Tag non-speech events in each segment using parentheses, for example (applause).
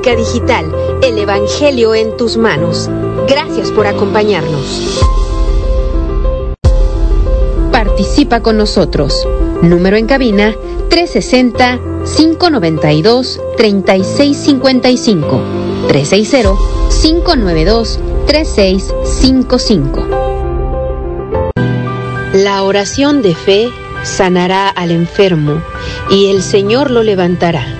Digital, el Evangelio en tus manos. Gracias por acompañarnos. Participa con nosotros. Número en cabina 360-592-3655. 360-592-3655. La oración de fe sanará al enfermo y el Señor lo levantará.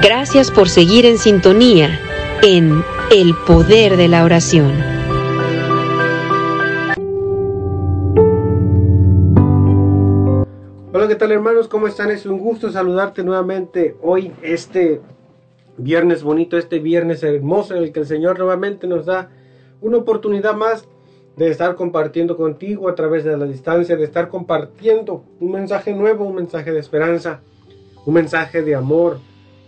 Gracias por seguir en sintonía en El Poder de la Oración. Hola, ¿qué tal hermanos? ¿Cómo están? Es un gusto saludarte nuevamente hoy, este viernes bonito, este viernes hermoso en el que el Señor nuevamente nos da una oportunidad más de estar compartiendo contigo a través de la distancia, de estar compartiendo un mensaje nuevo, un mensaje de esperanza, un mensaje de amor,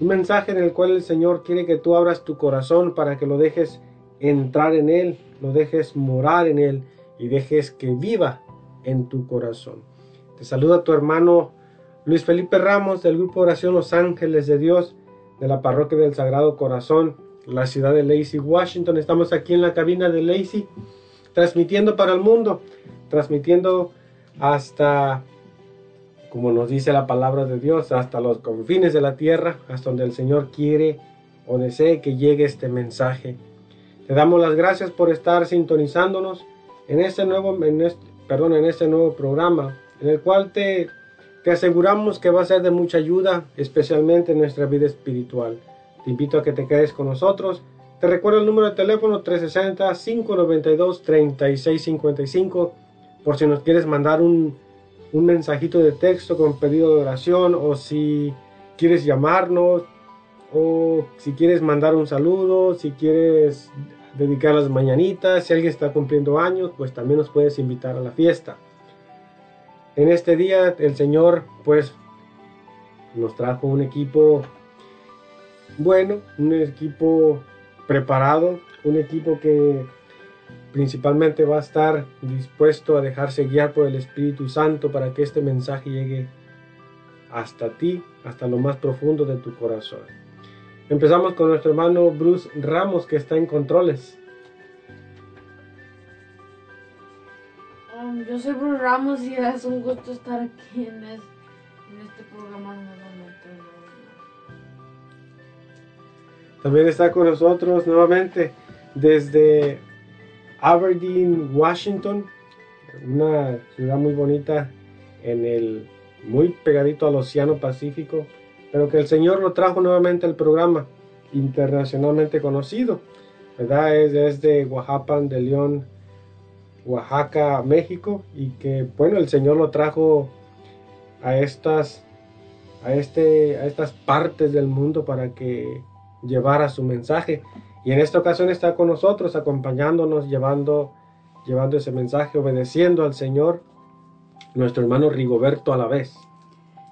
un mensaje en el cual el Señor quiere que tú abras tu corazón para que lo dejes entrar en Él, lo dejes morar en Él y dejes que viva en tu corazón. Te saluda tu hermano Luis Felipe Ramos del Grupo Oración Los Ángeles de Dios de la Parroquia del Sagrado Corazón, la ciudad de Lacey, Washington. Estamos aquí en la cabina de Lacey transmitiendo para el mundo, transmitiendo hasta, como nos dice la palabra de Dios, hasta los confines de la tierra, hasta donde el Señor quiere o desee que llegue este mensaje. Te damos las gracias por estar sintonizándonos en este nuevo, perdón, en este nuevo programa, en el cual te, te aseguramos que va a ser de mucha ayuda, especialmente en nuestra vida espiritual. Te invito a que te quedes con nosotros te recuerdo el número de teléfono 360-592-3655 por si nos quieres mandar un, un mensajito de texto con pedido de oración o si quieres llamarnos o si quieres mandar un saludo, si quieres dedicar las mañanitas, si alguien está cumpliendo años, pues también nos puedes invitar a la fiesta. En este día el Señor pues nos trajo un equipo bueno, un equipo preparado, un equipo que principalmente va a estar dispuesto a dejarse guiar por el Espíritu Santo para que este mensaje llegue hasta ti, hasta lo más profundo de tu corazón. Empezamos con nuestro hermano Bruce Ramos que está en controles. Um, yo soy Bruce Ramos y es un gusto estar aquí en, este programa También está con nosotros nuevamente desde Aberdeen, Washington, una ciudad muy bonita en el muy pegadito al Océano Pacífico, pero que el Señor lo trajo nuevamente al programa internacionalmente conocido, ¿verdad? Es desde Oaxaca de León, Oaxaca, México, y que bueno, el Señor lo trajo a estas, a este, a estas partes del mundo para que llevar a su mensaje. Y en esta ocasión está con nosotros, acompañándonos, llevando, llevando ese mensaje, obedeciendo al Señor, nuestro hermano Rigoberto a la vez.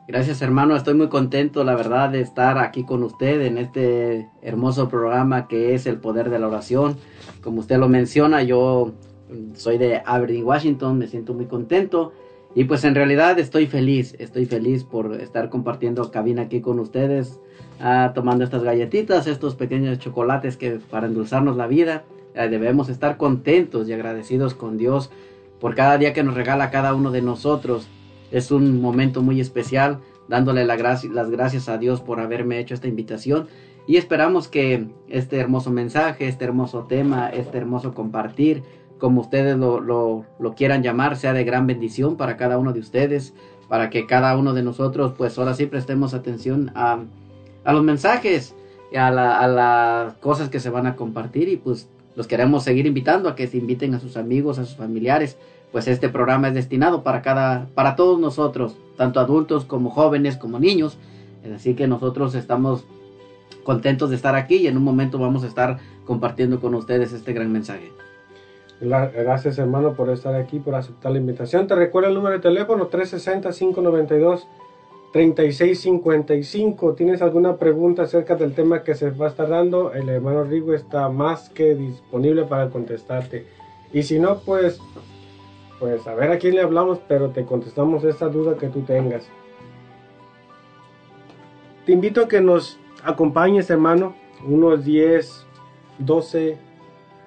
Gracias hermano, estoy muy contento la verdad de estar aquí con usted en este hermoso programa que es el poder de la oración. Como usted lo menciona, yo soy de Aberdeen, Washington, me siento muy contento y pues en realidad estoy feliz, estoy feliz por estar compartiendo cabina aquí con ustedes Ah, tomando estas galletitas, estos pequeños chocolates que para endulzarnos la vida. Eh, debemos estar contentos y agradecidos con Dios por cada día que nos regala cada uno de nosotros. Es un momento muy especial, dándole la las gracias a Dios por haberme hecho esta invitación. Y esperamos que este hermoso mensaje, este hermoso tema, este hermoso compartir, como ustedes lo, lo quieran llamar, sea de gran bendición para cada uno de ustedes, para que cada uno de nosotros, pues ahora sí prestemos atención a a los mensajes, a, las cosas que se van a compartir y pues los queremos seguir invitando a que se inviten a sus amigos, a sus familiares, pues este programa es destinado para cada, para todos nosotros, tanto adultos como jóvenes, como niños, así que nosotros estamos contentos de estar aquí y en un momento vamos a estar compartiendo con ustedes este gran mensaje. Gra- Gracias hermano por estar aquí, por aceptar la invitación. Te recuerdo el número de teléfono 360-592-3655. ¿Tienes alguna pregunta acerca del tema que se va a estar dando? El hermano Rigo está más que disponible para contestarte. Y si no, pues, pues a ver a quién le hablamos, pero te contestamos esta duda que tú tengas. Te invito a que nos acompañes, hermano, unos 10, 12,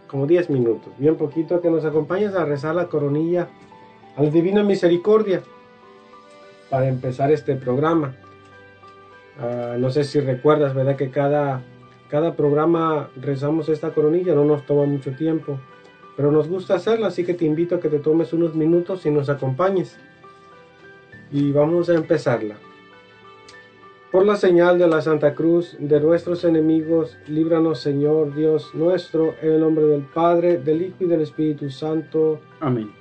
como 10 minutos, bien poquito, que nos acompañes a rezar la coronilla a la Divina Misericordia para empezar este programa. Ah, no sé si recuerdas, ¿verdad? Que cada, cada programa rezamos esta coronilla, no nos toma mucho tiempo, pero nos gusta hacerla, así que te invito a que te tomes unos minutos y nos acompañes. Y vamos a empezarla. Por la señal de la Santa Cruz de nuestros enemigos, líbranos Señor Dios nuestro, en el nombre del Padre, del Hijo y del Espíritu Santo. Amén.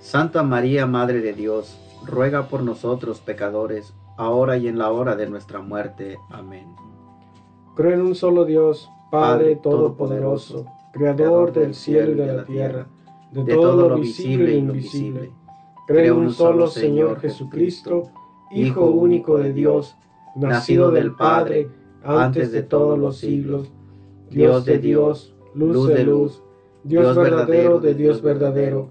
Santa María, Madre de Dios, ruega por nosotros pecadores, ahora y en la hora de nuestra muerte. Amén. Creo en un solo Dios, Padre Todopoderoso, Creador del cielo y de la tierra, de todo lo visible e invisible. Creo en un solo Señor Jesucristo, Hijo único de Dios, nacido del Padre antes de todos los siglos, Dios de Dios, luz de luz, Dios verdadero de Dios verdadero,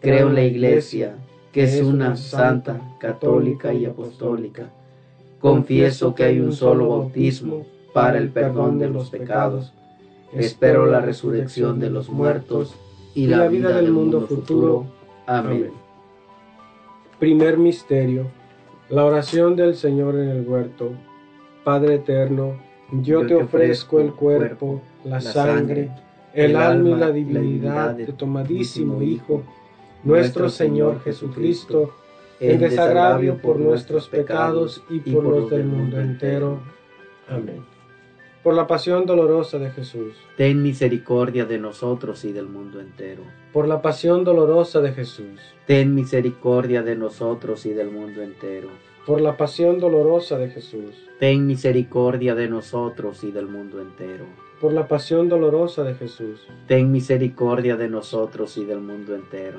Creo en la Iglesia, que es una santa, católica y apostólica. Confieso que hay un solo bautismo para el perdón de los pecados. Espero la resurrección de los muertos y la vida del mundo futuro. Amén. Primer misterio, la oración del Señor en el huerto. Padre eterno, yo te ofrezco el cuerpo, la sangre, el alma y la divinidad de tu amadísimo Hijo, nuestro Señor Jesucristo, en desagravio por nuestros pecados y por los del mundo entero. Amén. Por la pasión dolorosa de Jesús. Ten misericordia de nosotros y del mundo entero. Por la pasión dolorosa de Jesús. Ten misericordia de nosotros y del mundo entero. Por la pasión dolorosa de Jesús. Ten misericordia de nosotros y del mundo entero. Por la pasión dolorosa de Jesús. Ten misericordia de nosotros y del mundo entero.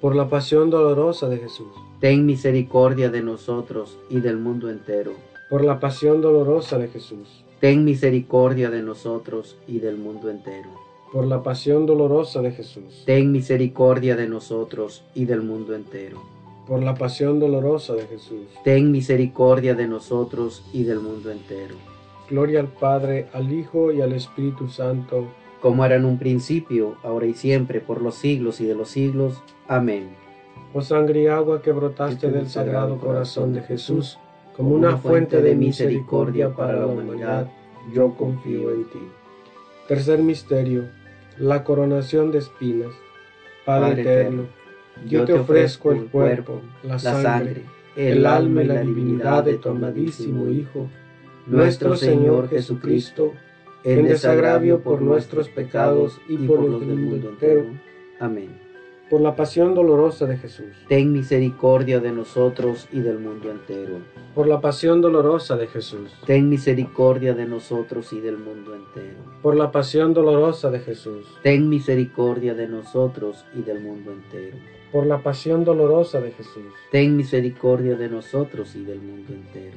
Por la pasión dolorosa de Jesús, Ten misericordia de nosotros y del mundo entero. por la pasión dolorosa de Jesús, Ten misericordia de nosotros y del mundo entero. por la pasión dolorosa de Jesús, Ten misericordia de nosotros y del mundo entero. por la pasión dolorosa de Jesús. Ten misericordia de nosotros y del mundo entero. Gloria al Padre, al Hijo y al Espíritu Santo, Como era en un principio, ahora y siempre, por los siglos y de los siglos. Amén. oh sangre y agua que brotaste del sagrado corazón de Jesús, como una fuente de misericordia para la humanidad, yo confío en ti. Tercer misterio, la coronación de espinas. Padre, Padre eterno, yo te ofrezco el cuerpo, la sangre, el alma y la divinidad de tu amadísimo Hijo, nuestro Señor Jesucristo, en desagravio por nuestros pecados y por los del mundo entero, Amén. por la pasión dolorosa de Jesús, Ten misericordia de nosotros y del mundo entero. por la pasión dolorosa de Jesús, Ten misericordia de nosotros y del mundo entero. por la pasión dolorosa de Jesús, Ten misericordia de nosotros y del mundo entero. por la pasión dolorosa de Jesús, Ten misericordia de nosotros y del mundo entero.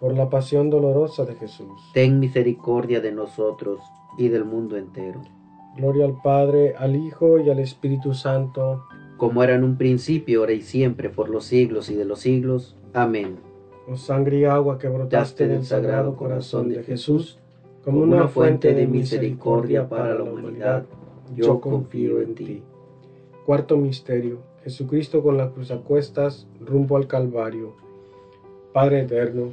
Por la pasión dolorosa de Jesús. Ten misericordia de nosotros y del mundo entero. Gloria al Padre, al Hijo y al Espíritu Santo, Como era en un principio, ahora y siempre, por los siglos y de los siglos. Amén. oh sangre y agua que brotaste del sagrado corazón de Jesús, como una fuente de misericordia para la humanidad, yo confío en ti. Cuarto misterio, Jesucristo con la cruz a cuestas, rumbo al Calvario. Padre eterno,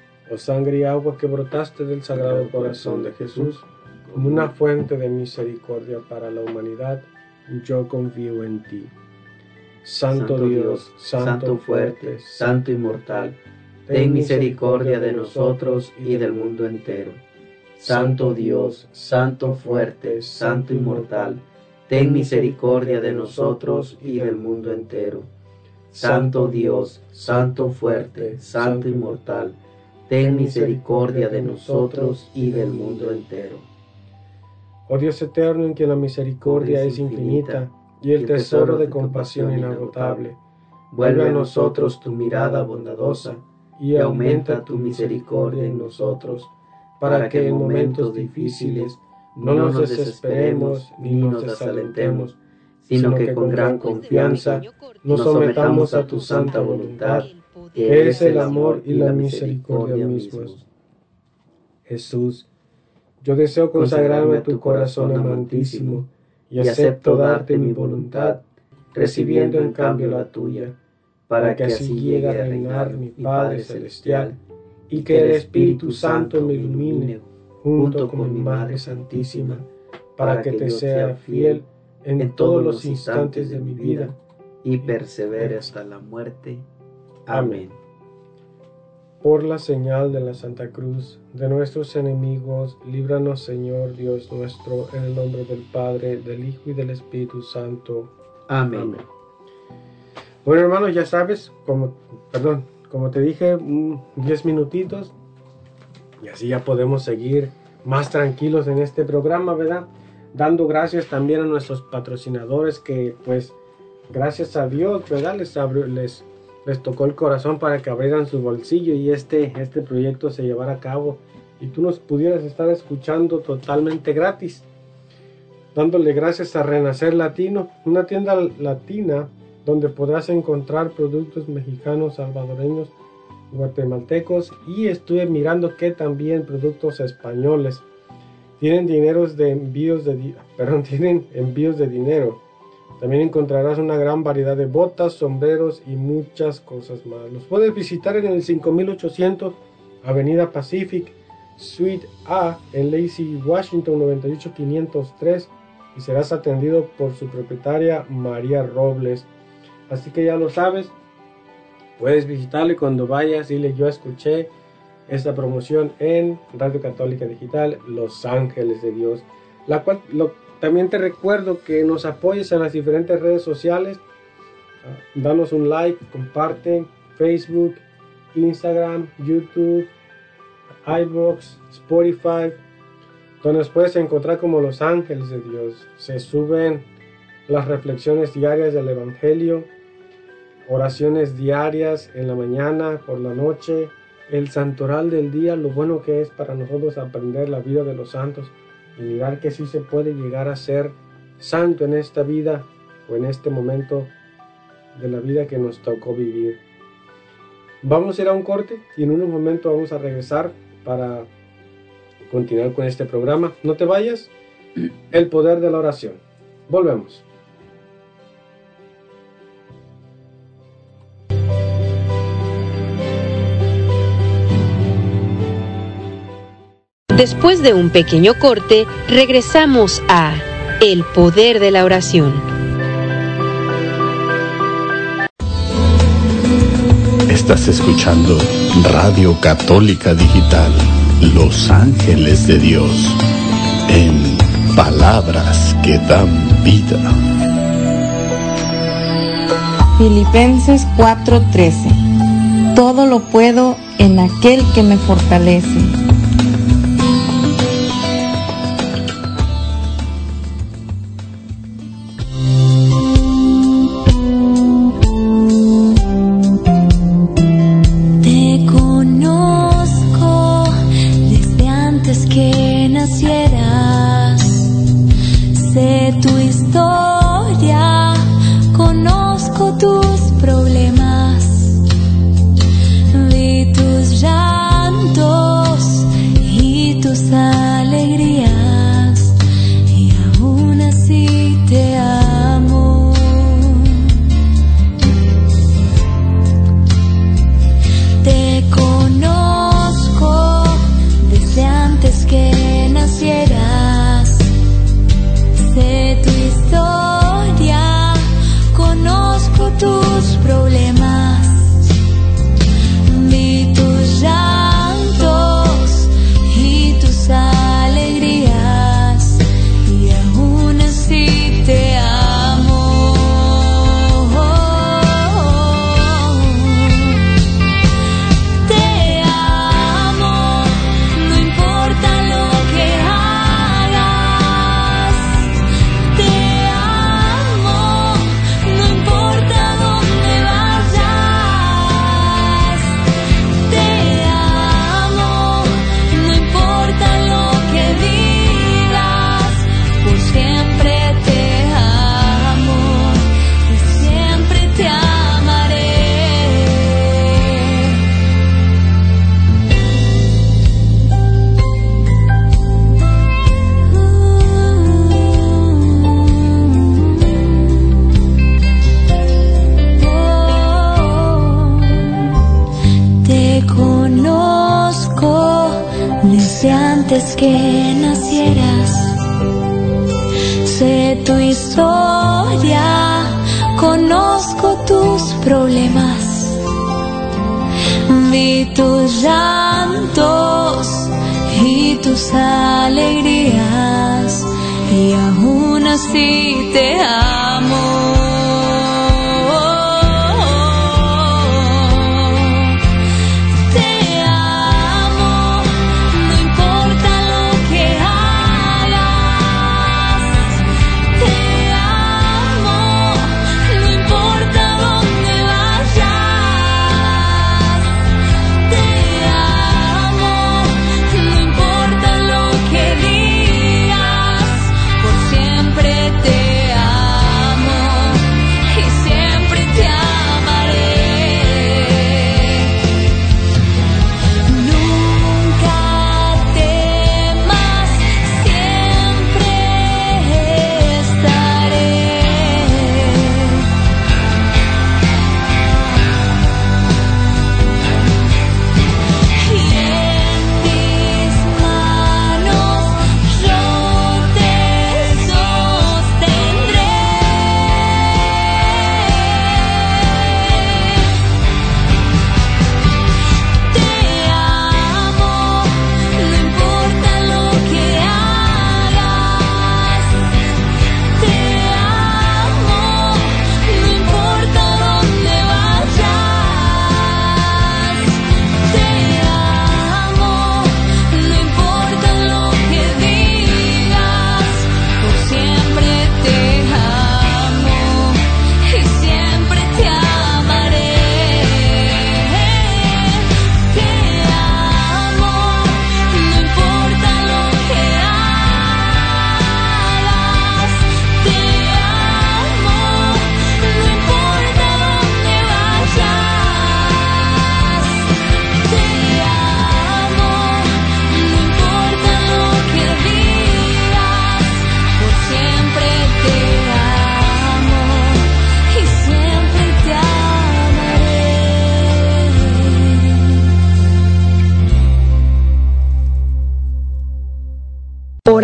Oh sangre y agua que brotaste del Sagrado Corazón de Jesús, como una fuente de misericordia para la humanidad, yo confío en ti. Santo, Dios, Santo fuerte, Santo inmortal, ten misericordia de nosotros y del mundo entero. Santo Dios, Santo fuerte, Santo inmortal, ten misericordia de nosotros y del mundo entero. Santo Dios, Santo fuerte, Santo inmortal, ten misericordia de nosotros y del mundo entero. Oh Dios eterno en quien la misericordia es infinita y el tesoro de compasión inagotable, Vuelve a nosotros tu mirada bondadosa y aumenta tu misericordia en nosotros, para que en momentos difíciles no nos desesperemos ni nos desalentemos, sino que con gran confianza nos sometamos a tu santa voluntad, que es el amor y la misericordia mismos. Jesús, yo deseo consagrarme a tu corazón amantísimo y acepto darte mi voluntad, recibiendo en cambio la tuya, para que así llegue a reinar mi Padre Celestial y que el Espíritu Santo me ilumine junto con mi Madre Santísima, para que te sea fiel en todos los instantes de mi vida. y persevere hasta la muerte. Amén. Por la señal de la Santa Cruz de nuestros enemigos, líbranos Señor Dios nuestro, en el nombre del Padre, del Hijo y del Espíritu Santo. Amén. Bueno hermano, ya sabes, como, perdón, como te dije, un 10 minutitos y así ya podemos seguir más tranquilos en este programa, ¿verdad? Dando gracias también a nuestros patrocinadores que pues gracias a Dios, ¿verdad? Les, abrió, les, les tocó el corazón para que abrieran su bolsillo y este, este proyecto se llevara a cabo y tú nos pudieras estar escuchando totalmente gratis. Dándole gracias a Renacer Latino, una tienda latina donde podrás encontrar productos mexicanos, salvadoreños, guatemaltecos y estuve mirando que también productos españoles. Tienen dineros de envíos de (laughs) perdón, tienen envíos de dinero. También encontrarás una gran variedad de botas, sombreros y muchas cosas más. Los puedes visitar en el 5800 Avenida Pacific, Suite A en Lacey, Washington 98503 y serás atendido por su propietaria María Robles. Así que ya lo sabes, puedes visitarle cuando vayas. Dile, yo escuché esta promoción en Radio Católica Digital Los Ángeles de Dios. La cual lo, también te recuerdo que nos apoyes en las diferentes redes sociales. Danos un like, comparte Facebook, Instagram, YouTube, iBox, Spotify, donde nos puedes encontrar como Los Ángeles de Dios. Se suben las reflexiones diarias del Evangelio, oraciones diarias en la mañana, por la noche, el santoral del día, lo bueno que es para nosotros aprender la vida de los santos y mirar que sí se puede llegar a ser santo en esta vida o en este momento de la vida que nos tocó vivir. Vamos a ir a un corte y en un momento vamos a regresar para continuar con este programa. No te vayas, el poder de la oración. Volvemos. Después de un pequeño corte, regresamos a El poder de la oración. Estás escuchando Radio Católica Digital, Los Ángeles de Dios, en palabras que dan vida. Filipenses 4:13 Todo lo puedo en aquel que me fortalece. quisieras, sé tu historia. te amo.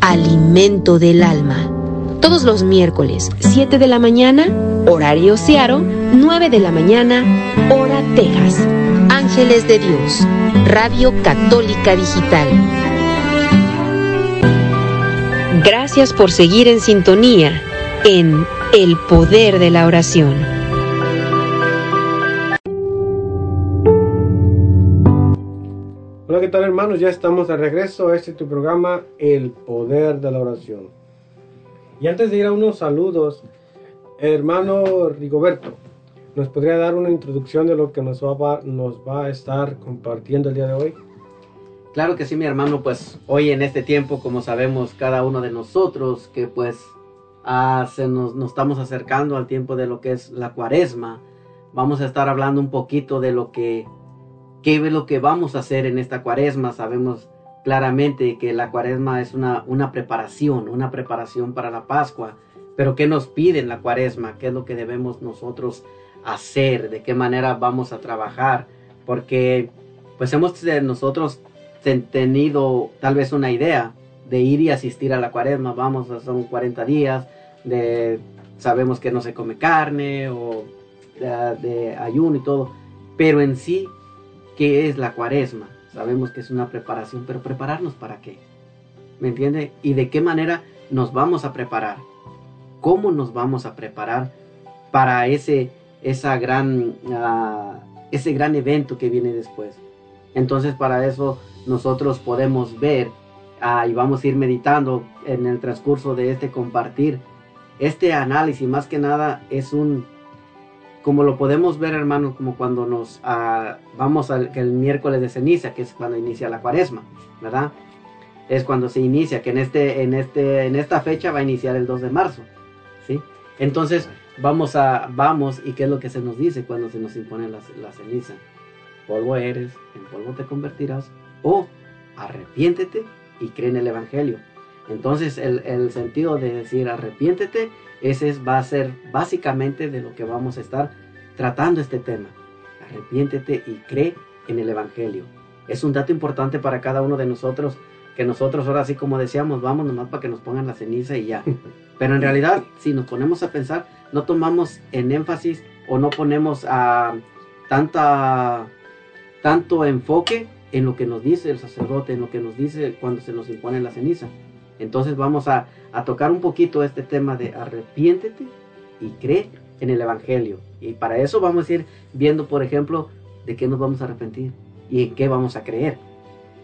Alimento del Alma, todos los miércoles, 7 de la mañana, horario Searo, 9 de la mañana, hora Texas. Ángeles de Dios, Radio Católica Digital. Gracias por seguir en sintonía en El Poder de la Oración. Tal hermanos? Ya estamos de regreso este tu programa, El Poder de la Oración. Y antes de ir a unos saludos, hermano Rigoberto, ¿nos podría dar una introducción de lo que nos va, nos va a estar compartiendo el día de hoy? Claro que sí, mi hermano, pues hoy en este tiempo, como sabemos cada uno de nosotros, que pues ah, se nos, nos, estamos acercando al tiempo de lo que es la cuaresma, vamos a estar hablando un poquito de lo que, qué es lo que vamos a hacer en esta cuaresma. Sabemos claramente que la cuaresma es una, una preparación, una preparación para la Pascua, pero ¿qué nos pide en la cuaresma? ¿Qué es lo que debemos nosotros hacer? ¿De qué manera vamos a trabajar? Porque pues hemos nosotros tenido tal vez una idea de ir y asistir a la cuaresma, vamos, son 40 días, de, sabemos que no se come carne o de, de ayuno y todo, pero en sí, ¿qué es la cuaresma? Sabemos que es una preparación, pero prepararnos para qué? ¿Me entiende? ¿Y de qué manera nos vamos a preparar? ¿Cómo nos vamos a preparar para ese, esa gran, uh, ese gran evento que viene después? Entonces para eso nosotros podemos ver uh, y vamos a ir meditando en el transcurso de este compartir. Este análisis más que nada es un, como lo podemos ver hermanos, como cuando nos uh, vamos al el miércoles de ceniza, que es cuando inicia la cuaresma, ¿verdad? Es cuando se inicia, que en, este, en, este, en esta fecha va a iniciar el 2 de marzo, ¿sí? Entonces vamos a, vamos, y qué es lo que se nos dice cuando se nos impone la, la ceniza. Polvo eres, en polvo te convertirás, o arrepiéntete y cree en el Evangelio. Entonces el, el, sentido de decir arrepiéntete, ese es, va a ser básicamente de lo que vamos a estar tratando este tema. Arrepiéntete y cree en el Evangelio. Es un dato importante para cada uno de nosotros, que nosotros ahora así como decíamos, vamos nomás para que nos pongan la ceniza y ya. (laughs) Pero en realidad, si nos ponemos a pensar, no tomamos en énfasis o no ponemos a tanta, tanto enfoque en lo que nos dice el sacerdote, en lo que nos dice cuando se nos impone la ceniza. Entonces vamos a, tocar un poquito este tema de arrepiéntete y cree en el Evangelio. Y para eso vamos a ir viendo, por ejemplo, de qué nos vamos a arrepentir y en qué vamos a creer.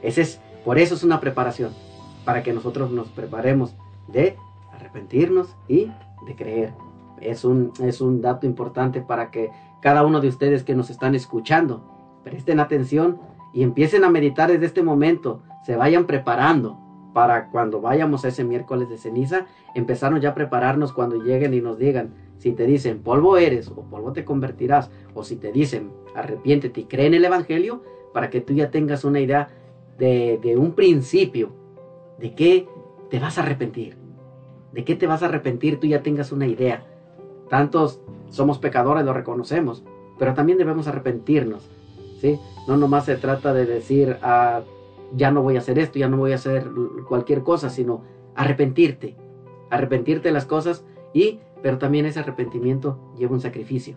Ese es, por eso es una preparación, para que nosotros nos preparemos de arrepentirnos y de creer. Es un, es un dato importante para que cada uno de ustedes que nos están escuchando presten atención y empiecen a meditar desde este momento, se vayan preparando para cuando vayamos a ese miércoles de ceniza, empezaron ya a prepararnos cuando lleguen y nos digan, si te dicen polvo eres o polvo te convertirás, o si te dicen arrepiéntete y cree en el Evangelio, para que tú ya tengas una idea de, de un principio, de qué te vas a arrepentir, de qué te vas a arrepentir, tú ya tengas una idea. Tantos somos pecadores, lo reconocemos, pero también debemos arrepentirnos, ¿sí? No nomás se trata de decir, ah, ya no voy a hacer esto, ya no voy a hacer cualquier cosa, sino arrepentirte, arrepentirte de las cosas y, pero también ese arrepentimiento lleva un sacrificio.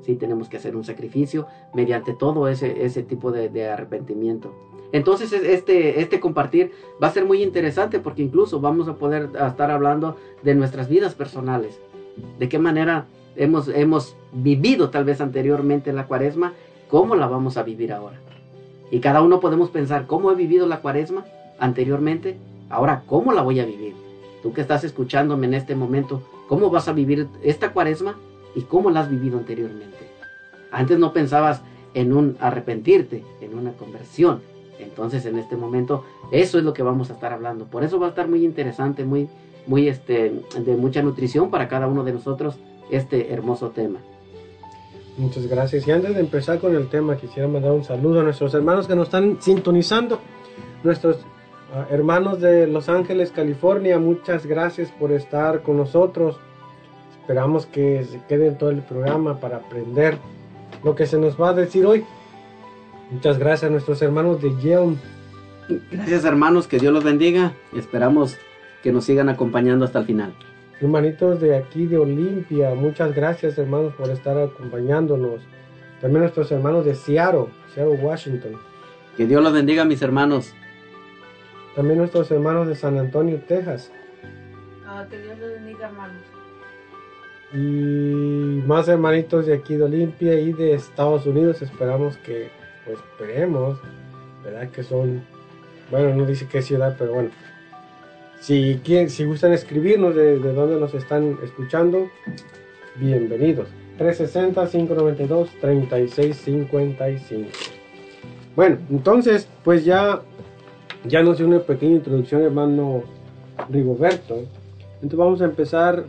Sí, tenemos que hacer un sacrificio mediante todo ese, ese tipo de, de arrepentimiento. Entonces este, este compartir va a ser muy interesante porque incluso vamos a poder estar hablando de nuestras vidas personales, de qué manera hemos, hemos vivido tal vez anteriormente la cuaresma ¿cómo la vamos a vivir ahora? Y cada uno podemos pensar, ¿cómo he vivido la cuaresma anteriormente? Ahora, ¿cómo la voy a vivir? Tú que estás escuchándome en este momento, ¿cómo vas a vivir esta cuaresma y cómo la has vivido anteriormente? Antes no pensabas en un arrepentirte, en una conversión. Entonces, en este momento, eso es lo que vamos a estar hablando. Por eso va a estar muy interesante, muy, muy este, de mucha nutrición para cada uno de nosotros este hermoso tema. Muchas gracias. Y antes de empezar con el tema, quisiera mandar un saludo a nuestros hermanos que nos están sintonizando, nuestros uh, hermanos de Los Ángeles, California. Muchas gracias por estar con nosotros. Esperamos que se queden todo el programa para aprender lo que se nos va a decir hoy. Muchas gracias a nuestros hermanos de Yale. Gracias hermanos, que Dios los bendiga. Esperamos que nos sigan acompañando hasta el final. Hermanitos de aquí de Olimpia, muchas gracias hermanos por estar acompañándonos. También nuestros hermanos de Seattle, Seattle, Washington. Que Dios los bendiga, mis hermanos. También nuestros hermanos de San Antonio, Texas. Ah, que Dios los bendiga, hermanos. Y más hermanitos de aquí de Olimpia y de Estados Unidos. Esperamos que, pues esperemos, ¿verdad? Que son, bueno, no dice qué ciudad, pero bueno, si, quieren, si gustan escribirnos de, de dónde nos están escuchando, bienvenidos. 360-592-3655. Bueno, entonces, pues ya, ya nos dio una pequeña introducción, hermano Rigoberto. Entonces vamos a empezar,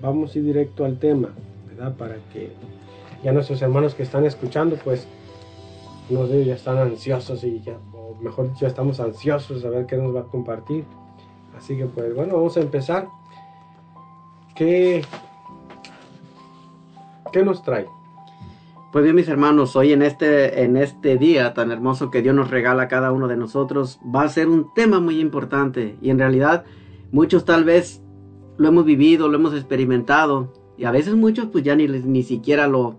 vamos a ir directo al tema, ¿verdad? Para que ya nuestros hermanos que están escuchando, pues, no ya están ansiosos y ya, o mejor dicho, ya estamos ansiosos a ver qué nos va a compartir. Así que pues bueno, vamos a empezar. ¿Qué, qué nos trae? Pues bien, mis hermanos, hoy en este, en este día tan hermoso que Dios nos regala a cada uno de nosotros, va a ser un tema muy importante. Y en realidad, muchos tal vez lo hemos vivido, lo hemos experimentado. Y a veces muchos pues ya ni, ni siquiera lo,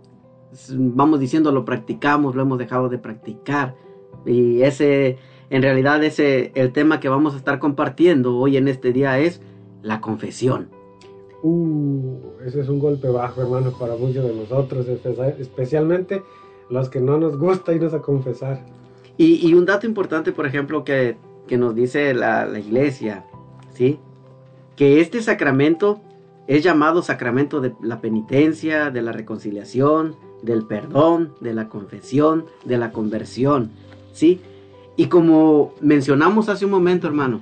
vamos diciendo, lo practicamos, lo hemos dejado de practicar. Y ese, en realidad ese, el tema que vamos a estar compartiendo hoy en este día es la confesión. Uh, ese es un golpe bajo, hermanos, para muchos de nosotros, especialmente los que no nos gusta irnos a confesar. Y, y un dato importante, por ejemplo, que, que nos dice la, la, iglesia, ¿sí? Que este sacramento es llamado sacramento de la penitencia, de la reconciliación, del perdón, de la confesión, de la conversión, ¿sí? Y como mencionamos hace un momento, hermano,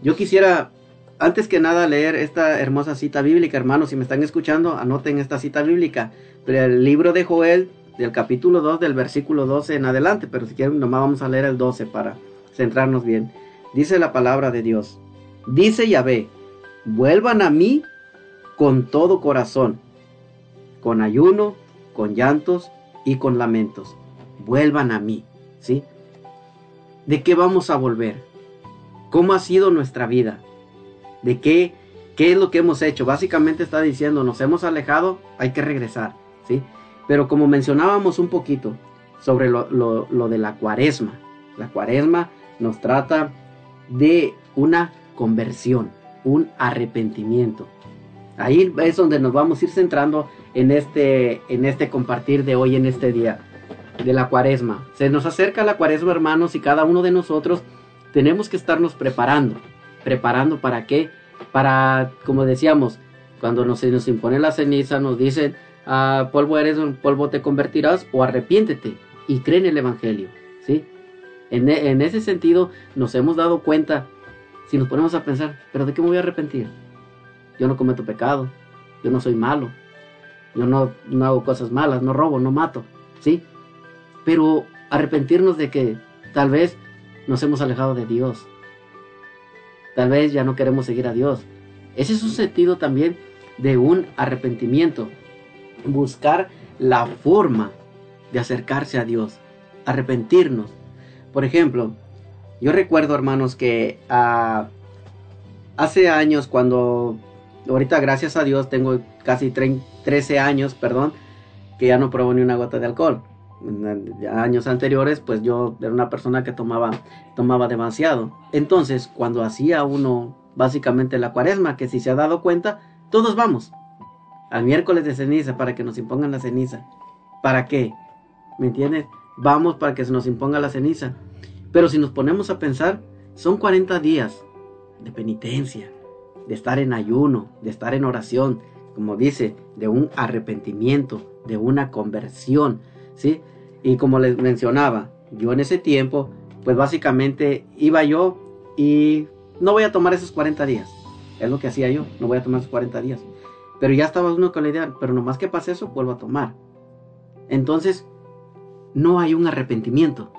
yo quisiera antes que nada leer esta hermosa cita bíblica, hermanos, si me están escuchando, anoten esta cita bíblica, pero el libro de Joel, del capítulo 2, del versículo 12 en adelante, pero si quieren, nomás vamos a leer el 12 para centrarnos bien. Dice la palabra de Dios, dice Yahvé, vuelvan a mí con todo corazón, con ayuno, con llantos y con lamentos. Vuelvan a mí, ¿sí? ¿De qué vamos a volver? ¿Cómo ha sido nuestra vida? de qué, qué es lo que hemos hecho. Básicamente está diciendo, nos hemos alejado, hay que regresar, ¿sí? Pero como mencionábamos un poquito sobre lo, lo, lo de la cuaresma, la cuaresma nos trata de una conversión, un arrepentimiento. Ahí es donde nos vamos a ir centrando en este, en este compartir de hoy, en este día de la cuaresma. Se nos acerca la cuaresma, hermanos, y cada uno de nosotros tenemos que estarnos preparando preparando para qué? Para, como decíamos, cuando nos, nos impone la ceniza, nos dicen, ah, polvo eres, un polvo te convertirás, o arrepiéntete y cree en el Evangelio, ¿sí? En, en ese sentido, nos hemos dado cuenta, si nos ponemos a pensar, ¿pero de qué me voy a arrepentir? Yo no cometo pecado, yo no soy malo, yo no, no hago cosas malas, no robo, no mato, ¿sí? Pero arrepentirnos de que tal vez nos hemos alejado de Dios, Tal vez ya no queremos seguir a Dios. Ese es un sentido también de un arrepentimiento. Buscar la forma de acercarse a Dios. Arrepentirnos. Por ejemplo, yo recuerdo, hermanos, que uh, hace años cuando, ahorita gracias a Dios tengo casi 13 años, perdón, que ya no pruebo ni una gota de alcohol años anteriores, pues yo era una persona que tomaba, tomaba demasiado. Entonces, cuando hacía uno básicamente la cuaresma, que si se ha dado cuenta, todos vamos al miércoles de ceniza para que nos impongan la ceniza. ¿Para qué? ¿Me entiendes? vamos para que se nos imponga la ceniza. Pero si nos ponemos a pensar, son 40 días de penitencia, de estar en ayuno, de estar en oración, como dice, de un arrepentimiento, de una conversión, ¿sí? Y como les mencionaba, yo en ese tiempo, pues básicamente iba yo y no voy a tomar esos 40 días. Es lo que hacía yo, no voy a tomar esos 40 días. Pero ya estaba uno con la idea, pero nomás que pase eso, vuelvo a tomar. Entonces, no hay un arrepentimiento,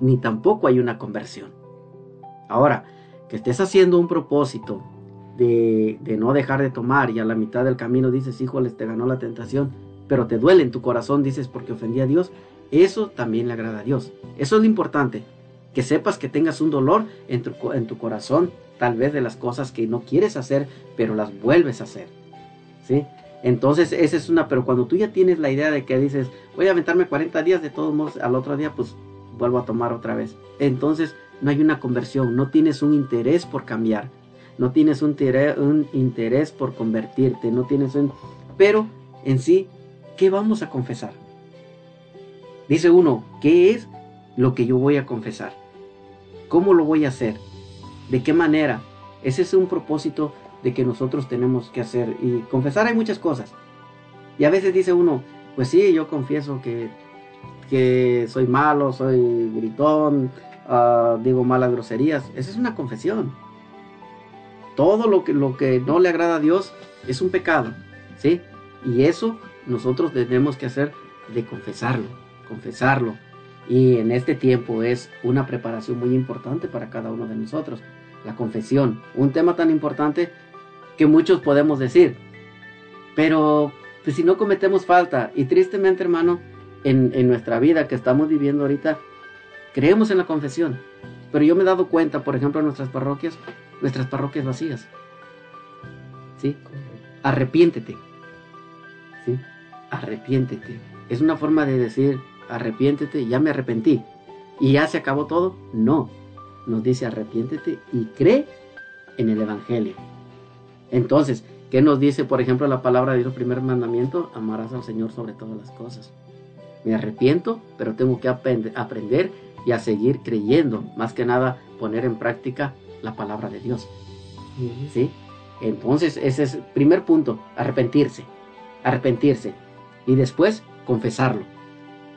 ni tampoco hay una conversión. Ahora, que estés haciendo un propósito de, no dejar de tomar y a la mitad del camino dices, híjoles, te ganó la tentación, pero te duele en tu corazón, dices, porque ofendí a Dios, eso también le agrada a Dios. Eso es lo importante, que sepas que tengas un dolor en tu, en tu corazón, tal vez de las cosas que no quieres hacer, pero las vuelves a hacer. ¿Sí? Entonces, esa es una, pero cuando tú ya tienes la idea de que dices, voy a aventarme 40 días, de todos modos, al otro día, pues vuelvo a tomar otra vez. Entonces, no hay una conversión, no tienes un interés por cambiar, no tienes un, un interés por convertirte, no tienes un... Pero, en sí, ¿qué vamos a confesar? Dice uno, ¿qué es lo que yo voy a confesar? ¿Cómo lo voy a hacer? ¿De qué manera? Ese es un propósito de que nosotros tenemos que hacer. Y confesar hay muchas cosas. Y a veces dice uno, pues sí, yo confieso que, que soy malo, soy gritón, uh, digo malas groserías. Esa es una confesión. Todo lo que, lo que no le agrada a Dios es un pecado. ¿sí? Y eso nosotros tenemos que hacer de confesarlo, confesarlo. Y en este tiempo es una preparación muy importante para cada uno de nosotros. La confesión, un tema tan importante que muchos podemos decir. Pero pues, si no cometemos falta, y tristemente hermano, en, en nuestra vida que estamos viviendo ahorita, creemos en la confesión. Pero yo me he dado cuenta, por ejemplo, en nuestras parroquias, nuestras parroquias vacías. ¿Sí? Arrepiéntete. ¿Sí? Arrepiéntete. Es una forma de decir, arrepiéntete, ya me arrepentí. ¿Y ya se acabó todo? No. Nos dice arrepiéntete y cree en el Evangelio. Entonces, ¿qué nos dice, por ejemplo, la palabra de Dios, primer mandamiento? Amarás al Señor sobre todas las cosas. Me arrepiento, pero tengo que aprender y a seguir creyendo. Más que nada, poner en práctica la palabra de Dios. ¿Sí? Entonces, ese es el primer punto, arrepentirse. Arrepentirse. Y después, confesarlo.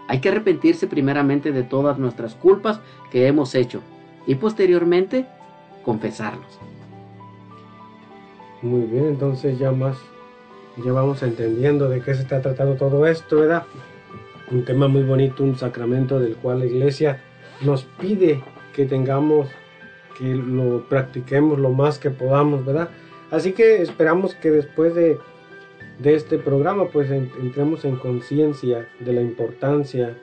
Hay que arrepentirse primeramente de todas nuestras culpas que hemos hecho. Y posteriormente, confesarlos. Muy bien, entonces ya más, ya vamos entendiendo de qué se está tratando todo esto, ¿verdad? Un tema muy bonito, un sacramento del cual la iglesia nos pide que tengamos, que lo practiquemos lo más que podamos, ¿verdad? Así que esperamos que después de, de este programa pues entremos en conciencia de la importancia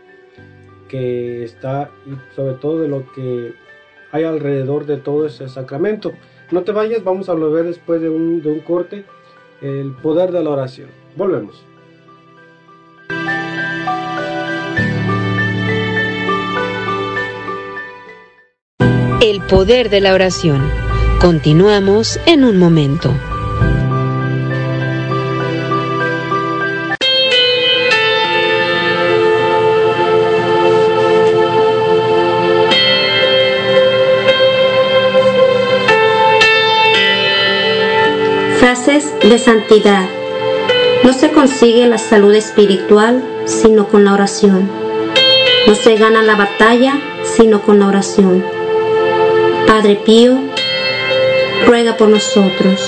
que está y sobre todo de lo que hay alrededor de todo ese sacramento. No te vayas, vamos a volver después de un, de un corte el poder de la oración. Volvemos. El poder de la oración. Continuamos en un momento. De santidad. No se consigue la salud espiritual sino con la oración. No se gana la batalla sino con la oración. Padre Pío, ruega por nosotros.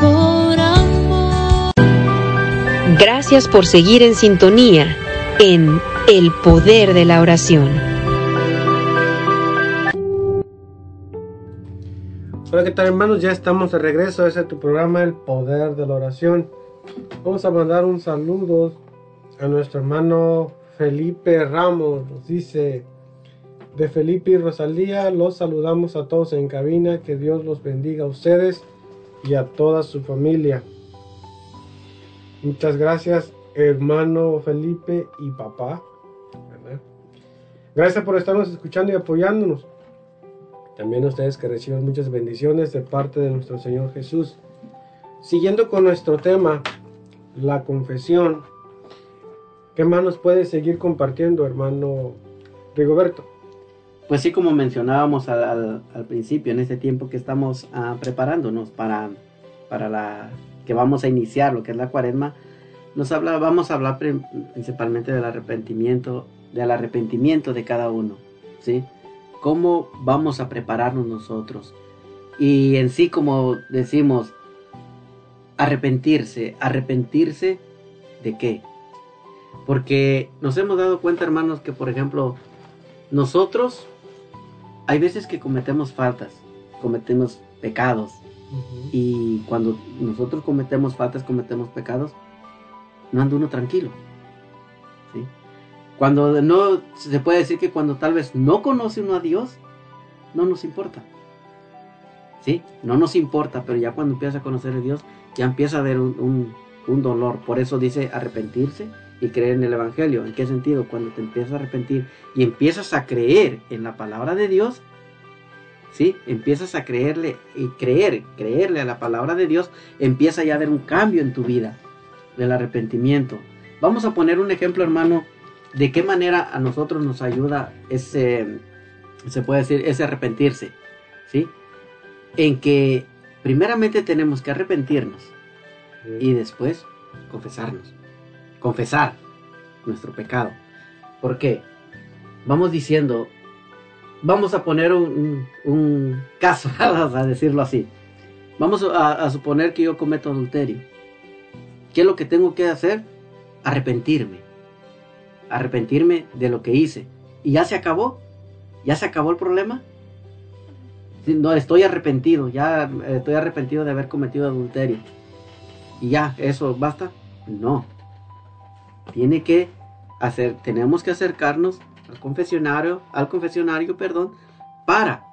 por amor. Gracias por seguir en sintonía en El Poder de la Oración. Hola, ¿qué tal hermanos? Ya estamos de regreso. Este es tu programa El Poder de la Oración. Vamos a mandar un saludo a nuestro hermano Felipe Ramos. Nos dice, de Felipe y Rosalía, los saludamos a todos en cabina. Que Dios los bendiga a ustedes y a toda su familia. Muchas gracias, hermano Felipe y papá. Gracias por estarnos escuchando y apoyándonos. También a ustedes que reciban muchas bendiciones de parte de nuestro Señor Jesús. Siguiendo con nuestro tema, la confesión. ¿Qué más nos puede seguir compartiendo, hermano Rigoberto? Pues sí, como mencionábamos al, principio, en este tiempo que estamos ah, preparándonos para, para la que vamos a iniciar, lo que es la cuaresma, nos habla, vamos a hablar pri- principalmente del arrepentimiento, del arrepentimiento de cada uno, ¿sí? ¿Cómo vamos a prepararnos nosotros? Y en sí, como decimos, arrepentirse, arrepentirse de qué? Porque nos hemos dado cuenta, hermanos, que por ejemplo, nosotros hay veces que cometemos faltas, cometemos pecados. Y cuando nosotros cometemos faltas, cometemos pecados, no anda uno tranquilo. ¿sí? Cuando no, se puede decir que cuando tal vez no conoce uno a Dios, no nos importa. ¿Sí? No nos importa, pero ya cuando empieza a conocer a Dios, ya empieza a haber un, un- un dolor. Por eso dice arrepentirse y creer en el Evangelio. ¿En qué sentido? Cuando te empiezas a arrepentir y empiezas a creer en la palabra de Dios, ¿sí? Empiezas a creerle y creer, creerle a la palabra de Dios, empieza ya a haber un cambio en tu vida del arrepentimiento. Vamos a poner un ejemplo, hermano, de qué manera a nosotros nos ayuda ese, se puede decir, ese arrepentirse, ¿sí? En que primeramente tenemos que arrepentirnos y después confesarnos. Confesar nuestro pecado. ¿Por qué? Vamos diciendo, vamos a poner un, un- caso, (laughs) a decirlo así. Vamos a, a suponer que yo cometo adulterio. ¿Qué es lo que tengo que hacer? Arrepentirme. Arrepentirme de lo que hice. ¿Y ya se acabó? ¿Ya se acabó el problema? No, estoy arrepentido, ya eh, estoy arrepentido de haber cometido adulterio. ¿Y ya, eso basta? No. Tiene que hacer, tenemos que acercarnos al confesionario, al confesionario, perdón, para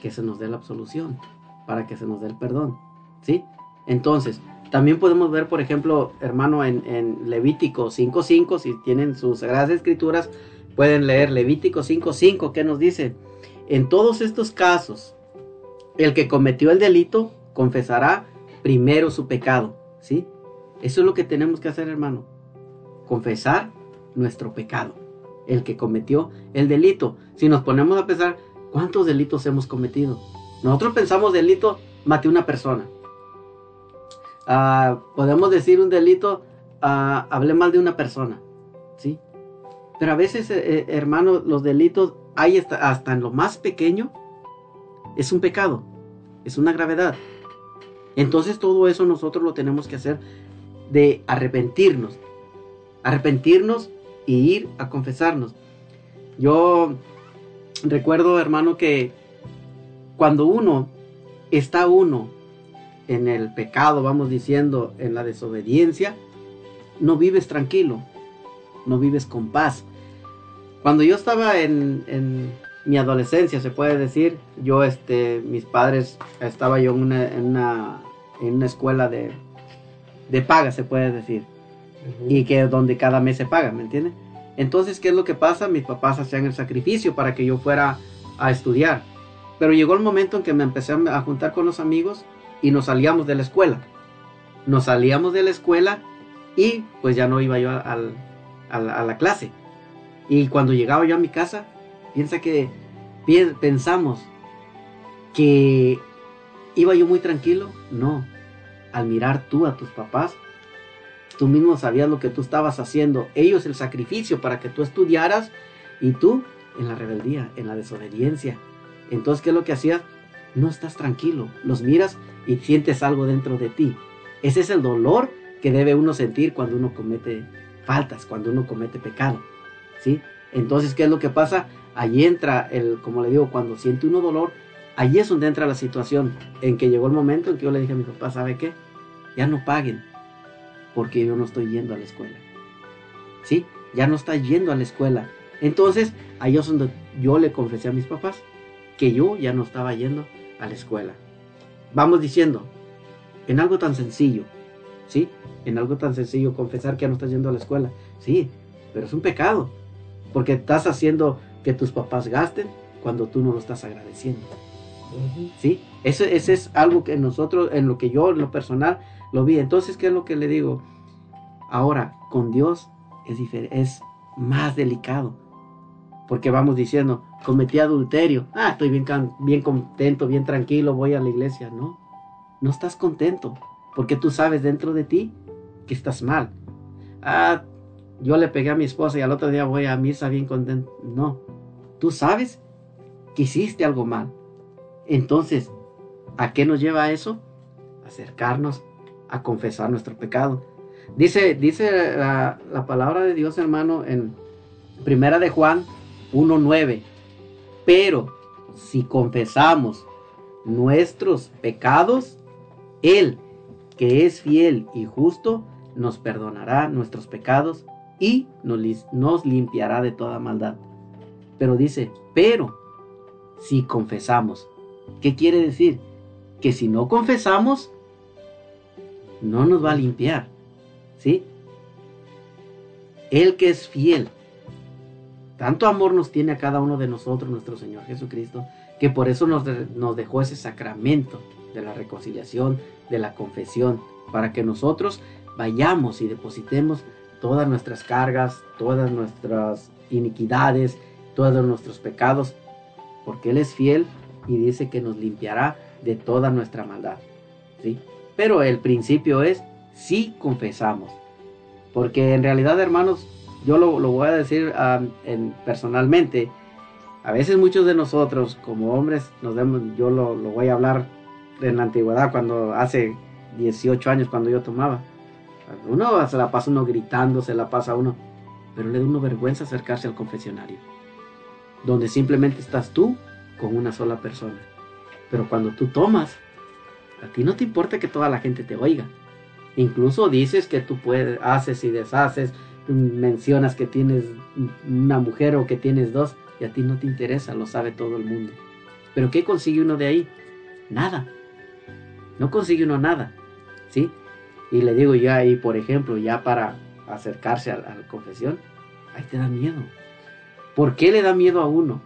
que se nos dé la absolución, para que se nos dé el perdón, ¿sí? Entonces, también podemos ver, por ejemplo, hermano, en, Levítico 5.5, si tienen sus sagradas escrituras, pueden leer Levítico 5.5, que nos dice, en todos estos casos, el que cometió el delito confesará primero su pecado, ¿sí? Eso es lo que tenemos que hacer, hermano, confesar nuestro pecado, el que cometió el delito. Si nos ponemos a pensar, ¿cuántos delitos hemos cometido? Nosotros pensamos delito, maté una persona. Ah, podemos decir un delito, ah, hablé mal de una persona, ¿sí? Pero a veces, eh, eh, hermano, los delitos hay hasta, hasta en lo más pequeño, es un pecado, es una gravedad. Entonces todo eso nosotros lo tenemos que hacer de arrepentirnos, arrepentirnos y ir a confesarnos. Yo recuerdo, hermano, que cuando uno está uno en el pecado, vamos diciendo, en la desobediencia, no vives tranquilo, no vives con paz. Cuando yo estaba en, mi adolescencia, se puede decir, yo, este, mis padres, estaba yo en una, en una, en una escuela de, de paga, se puede decir, y que donde cada mes se paga, ¿me entiendes? Entonces, ¿qué es lo que pasa? Mis papás hacían el sacrificio para que yo fuera a estudiar. Pero llegó el momento en que me empecé a juntar con los amigos y nos salíamos de la escuela. Nos salíamos de la escuela y pues ya no iba yo al- a, la, clase. Y cuando llegaba yo a mi casa, piensa que pensamos que iba yo muy tranquilo. No, al mirar tú a tus papás, tú mismo sabías lo que tú estabas haciendo. Ellos el sacrificio para que tú estudiaras y tú en la rebeldía, en la desobediencia. Entonces, ¿qué es lo que hacías? No estás tranquilo, los miras y sientes algo dentro de ti. Ese es el dolor que debe uno sentir cuando uno comete faltas, cuando uno comete pecado. ¿Sí? Entonces, ¿qué es lo que pasa? Allí entra el, como le digo, cuando siente uno dolor, Allí es donde entra la situación, en que llegó el momento en que yo le dije a mi papá, ¿sabe qué? Ya no paguen, porque yo no estoy yendo a la escuela. ¿Sí? Ya no está yendo a la escuela. Entonces, ahí es donde yo le confesé a mis papás que yo ya no estaba yendo a la escuela. Vamos diciendo, en algo tan sencillo, ¿sí? En algo tan sencillo, confesar que ya no estás yendo a la escuela, sí, pero es un pecado, porque estás haciendo que tus papás gasten cuando tú no lo estás agradeciendo. ¿Sí? Ese, ese es algo que nosotros, en lo que yo, en lo personal, lo vi. Entonces, ¿qué es lo que le digo? Ahora, con Dios es, es más delicado. Porque vamos diciendo, cometí adulterio. Ah, estoy bien, bien contento, bien tranquilo, voy a la iglesia. No, no estás contento. Porque tú sabes dentro de ti que estás mal. Ah, yo le pegué a mi esposa y al otro día voy a misa bien contento. No, tú sabes que hiciste algo mal. Entonces, ¿a qué nos lleva eso? Acercarnos a confesar nuestro pecado. Dice, dice la, la palabra de Dios, hermano, en Primera de Juan 1.9. Pero si confesamos nuestros pecados, Él, que es fiel y justo, nos perdonará nuestros pecados y nos, nos limpiará de toda maldad. Pero dice, pero si confesamos. ¿Qué quiere decir? Que si no confesamos, no nos va a limpiar. ¿Sí? El que es fiel. Tanto amor nos tiene a cada uno de nosotros, nuestro Señor Jesucristo, que por eso nos, nos dejó ese sacramento de la reconciliación, de la confesión, para que nosotros vayamos y depositemos todas nuestras cargas, todas nuestras iniquidades, todos nuestros pecados porque Él es fiel y dice que nos limpiará de toda nuestra maldad. ¿sí? Pero el principio es si confesamos. Porque en realidad, hermanos, yo lo, voy a decir en, personalmente. A veces muchos de nosotros, como hombres, nos vemos, yo lo, lo voy a hablar en la antigüedad, cuando hace 18 años, cuando yo tomaba. Uno se la pasa uno gritando, se la pasa uno, pero le da uno vergüenza acercarse al confesionario donde simplemente estás tú con una sola persona. Pero cuando tú tomas, a ti no te importa que toda la gente te oiga. Incluso dices que tú puedes, haces y deshaces, mencionas que tienes una mujer o que tienes dos, y a ti no te interesa, lo sabe todo el mundo. Pero ¿qué consigue uno de ahí? Nada. No consigue uno nada. ¿Sí? Y le digo ya ahí, por ejemplo, ya para acercarse a la confesión, ahí te da miedo. ¿Por qué le da miedo a uno?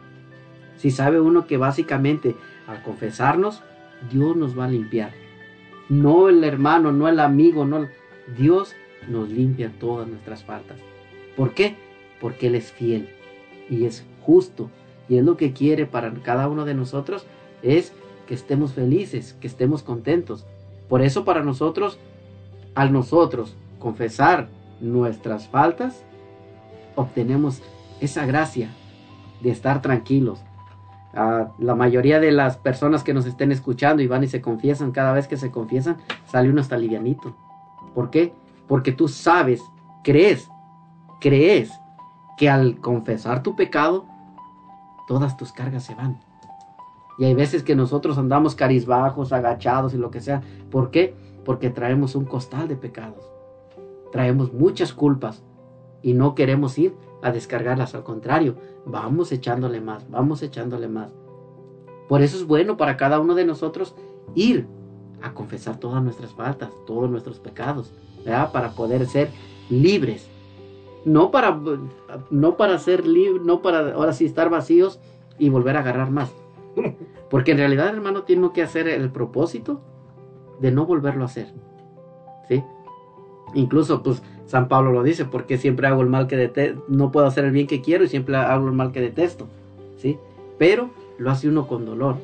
Si sabe uno que básicamente al confesarnos, Dios nos va a limpiar. No el hermano, no el amigo, no Dios nos limpia todas nuestras faltas. ¿Por qué? Porque Él es fiel y es justo. Y es lo que quiere para cada uno de nosotros, es que estemos felices, que estemos contentos. Por eso para nosotros, al nosotros confesar nuestras faltas, obtenemos esa gracia de estar tranquilos. La mayoría de las personas que nos estén escuchando y van y se confiesan, cada vez que se confiesan, sale uno hasta livianito. ¿Por qué? Porque tú sabes, crees, crees que al confesar tu pecado, todas tus cargas se van. Y hay veces que nosotros andamos carizbajos, agachados y lo que sea. ¿Por qué? Porque traemos un costal de pecados. Traemos muchas culpas y no queremos ir a descargarlas, al contrario, vamos echándole más, vamos echándole más. Por eso es bueno para cada uno de nosotros ir a confesar todas nuestras faltas, todos nuestros pecados, ¿verdad? Para poder ser libres. No para, no para ser libres, no para ahora sí estar vacíos y volver a agarrar más. Porque en realidad, hermano, tiene que hacer el propósito de no volverlo a hacer. ¿Sí? Incluso, pues, San Pablo lo dice, porque siempre hago el mal que detesto, no puedo hacer el bien que quiero y siempre hago el mal que detesto, ¿sí? Pero lo hace uno con dolor,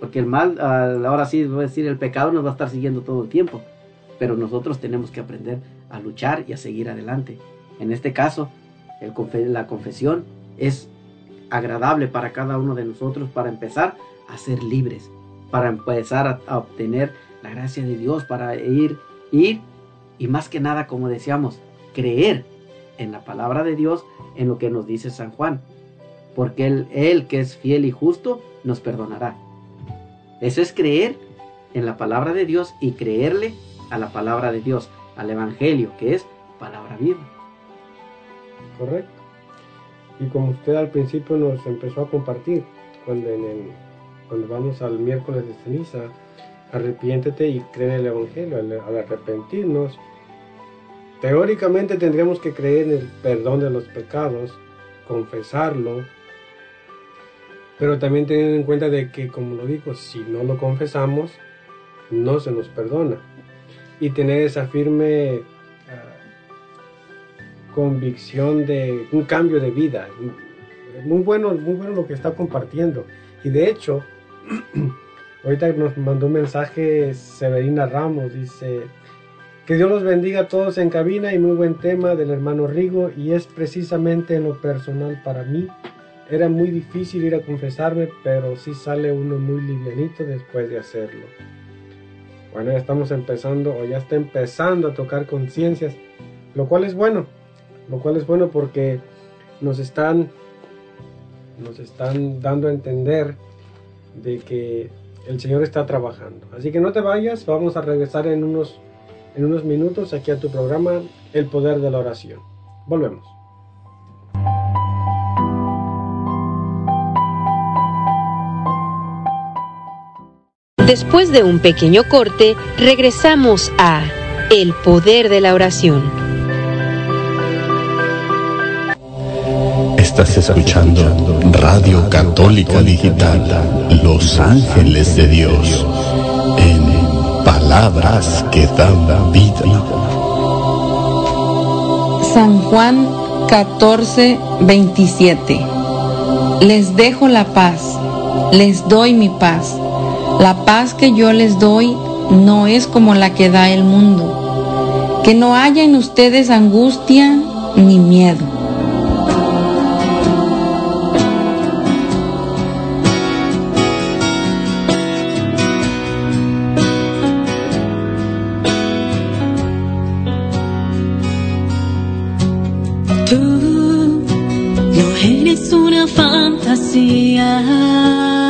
porque el mal, ahora sí, voy a decir, el pecado nos va a estar siguiendo todo el tiempo, pero nosotros tenemos que aprender a luchar y a seguir adelante. En este caso, la confesión es agradable para cada uno de nosotros para empezar a ser libres, para empezar a, a obtener la gracia de Dios, para ir, ir y más que nada, como decíamos, creer en la palabra de Dios, en lo que nos dice San Juan, porque él, él que es fiel y justo nos perdonará. Eso es creer en la palabra de Dios y creerle a la palabra de Dios, al Evangelio, que es palabra viva. Correcto. Y como usted al principio nos empezó a compartir, cuando, en el, cuando vamos al miércoles de ceniza, arrepiéntete y cree en el Evangelio. Al, al arrepentirnos, teóricamente tendríamos que creer en el perdón de los pecados, confesarlo, pero también teniendo en cuenta de que, como lo digo, si no lo confesamos, no se nos perdona. Y tener esa firme ah, convicción de un cambio de vida. Muy bueno, muy bueno lo que está compartiendo. Y de hecho, (clears throat) ahorita nos mandó un mensaje Severina Ramos, dice, que Dios los bendiga a todos en cabina y muy buen tema del hermano Rigo y es precisamente en lo personal para mí. Era muy difícil ir a confesarme, pero sí sale uno muy livianito después de hacerlo. Bueno, ya estamos empezando o ya está empezando a tocar conciencias, lo cual es bueno, lo cual es bueno porque nos están nos están dando a entender de que el Señor está trabajando. Así que no te vayas, vamos a regresar en unos en unos minutos aquí a tu programa El Poder de la Oración. Volvemos. Después de un pequeño corte, regresamos a El Poder de la Oración. Estás escuchando Radio Católica Digital, Los Ángeles de Dios, palabras que dan vida. San Juan 14, 27. Les dejo la paz, les doy mi paz. La paz que yo les doy no es como la que da el mundo. Que no haya en ustedes angustia ni miedo. sia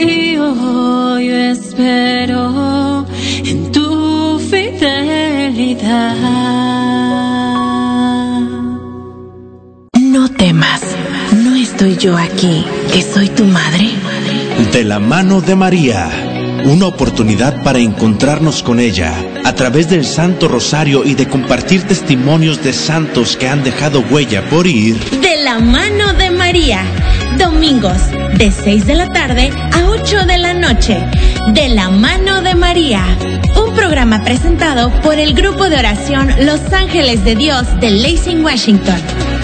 confío, yo espero en tu fidelidad. No temas, no estoy yo aquí, que soy tu madre. De la mano de María, una oportunidad para encontrarnos con ella a través del Santo Rosario y de compartir testimonios de santos que han dejado huella por ir. De la mano de María. Domingos de 6 de la tarde a 8 de la noche. De la mano de María. Un programa presentado por el grupo de oración Los Ángeles de Dios de Lacey, Washington.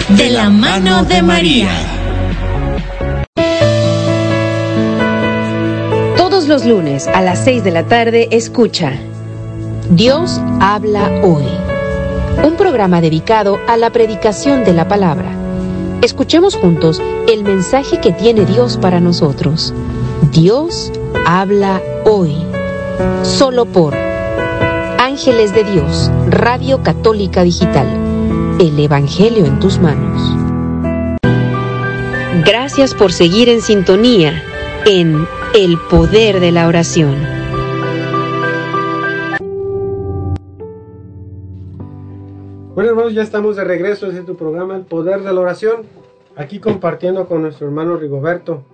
De, la, mano de María. Todos los lunes a las 6 de la tarde escucha Dios habla hoy. Un programa dedicado a la predicación de la palabra. Escuchemos juntos el mensaje que tiene Dios para nosotros. Dios habla hoy. Solo por Ángeles de Dios, Radio Católica Digital. El Evangelio en tus manos. Gracias por seguir en sintonía en El Poder de la Oración. Bueno, hermanos, ya estamos de regreso en tu programa El Poder de la Oración. Aquí compartiendo con nuestro hermano Rigoberto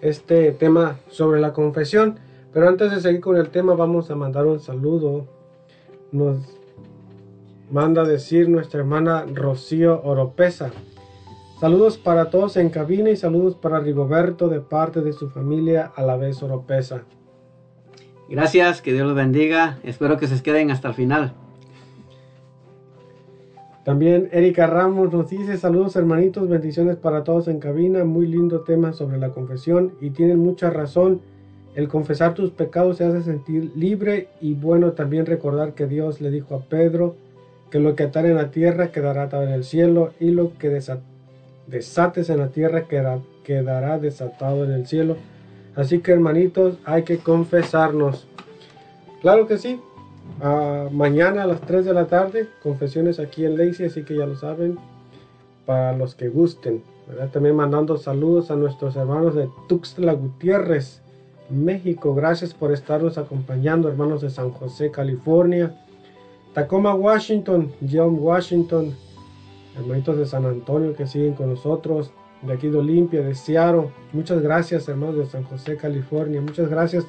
este tema sobre la confesión. Pero antes de seguir con el tema, vamos a mandar un saludo. Nos manda decir nuestra hermana Rocío Oropesa. Saludos para todos en cabina y saludos para Rigoberto de parte de su familia a la vez Oropesa. Gracias, que Dios los bendiga. Espero que se queden hasta el final. También Erika Ramos nos dice saludos hermanitos, bendiciones para todos en cabina, muy lindo tema sobre la confesión y tienen mucha razón, el confesar tus pecados se hace sentir libre y bueno también recordar que Dios le dijo a Pedro que lo que atar en la tierra quedará atado en el cielo y lo que desa- desates en la tierra quedará desatado en el cielo. Así que hermanitos hay que confesarnos. Claro que sí, Ah, mañana a las 3 de la tarde, confesiones aquí en Lacey, así que ya lo saben, para los que gusten. También mandando saludos a nuestros hermanos de Tuxtla Gutiérrez, México. Gracias por estarnos acompañando, hermanos de San José, California. Tacoma, Washington, John Washington, hermanitos de San Antonio que siguen con nosotros, de aquí de Olimpia, de Seattle. Muchas gracias, hermanos de San José, California. Muchas gracias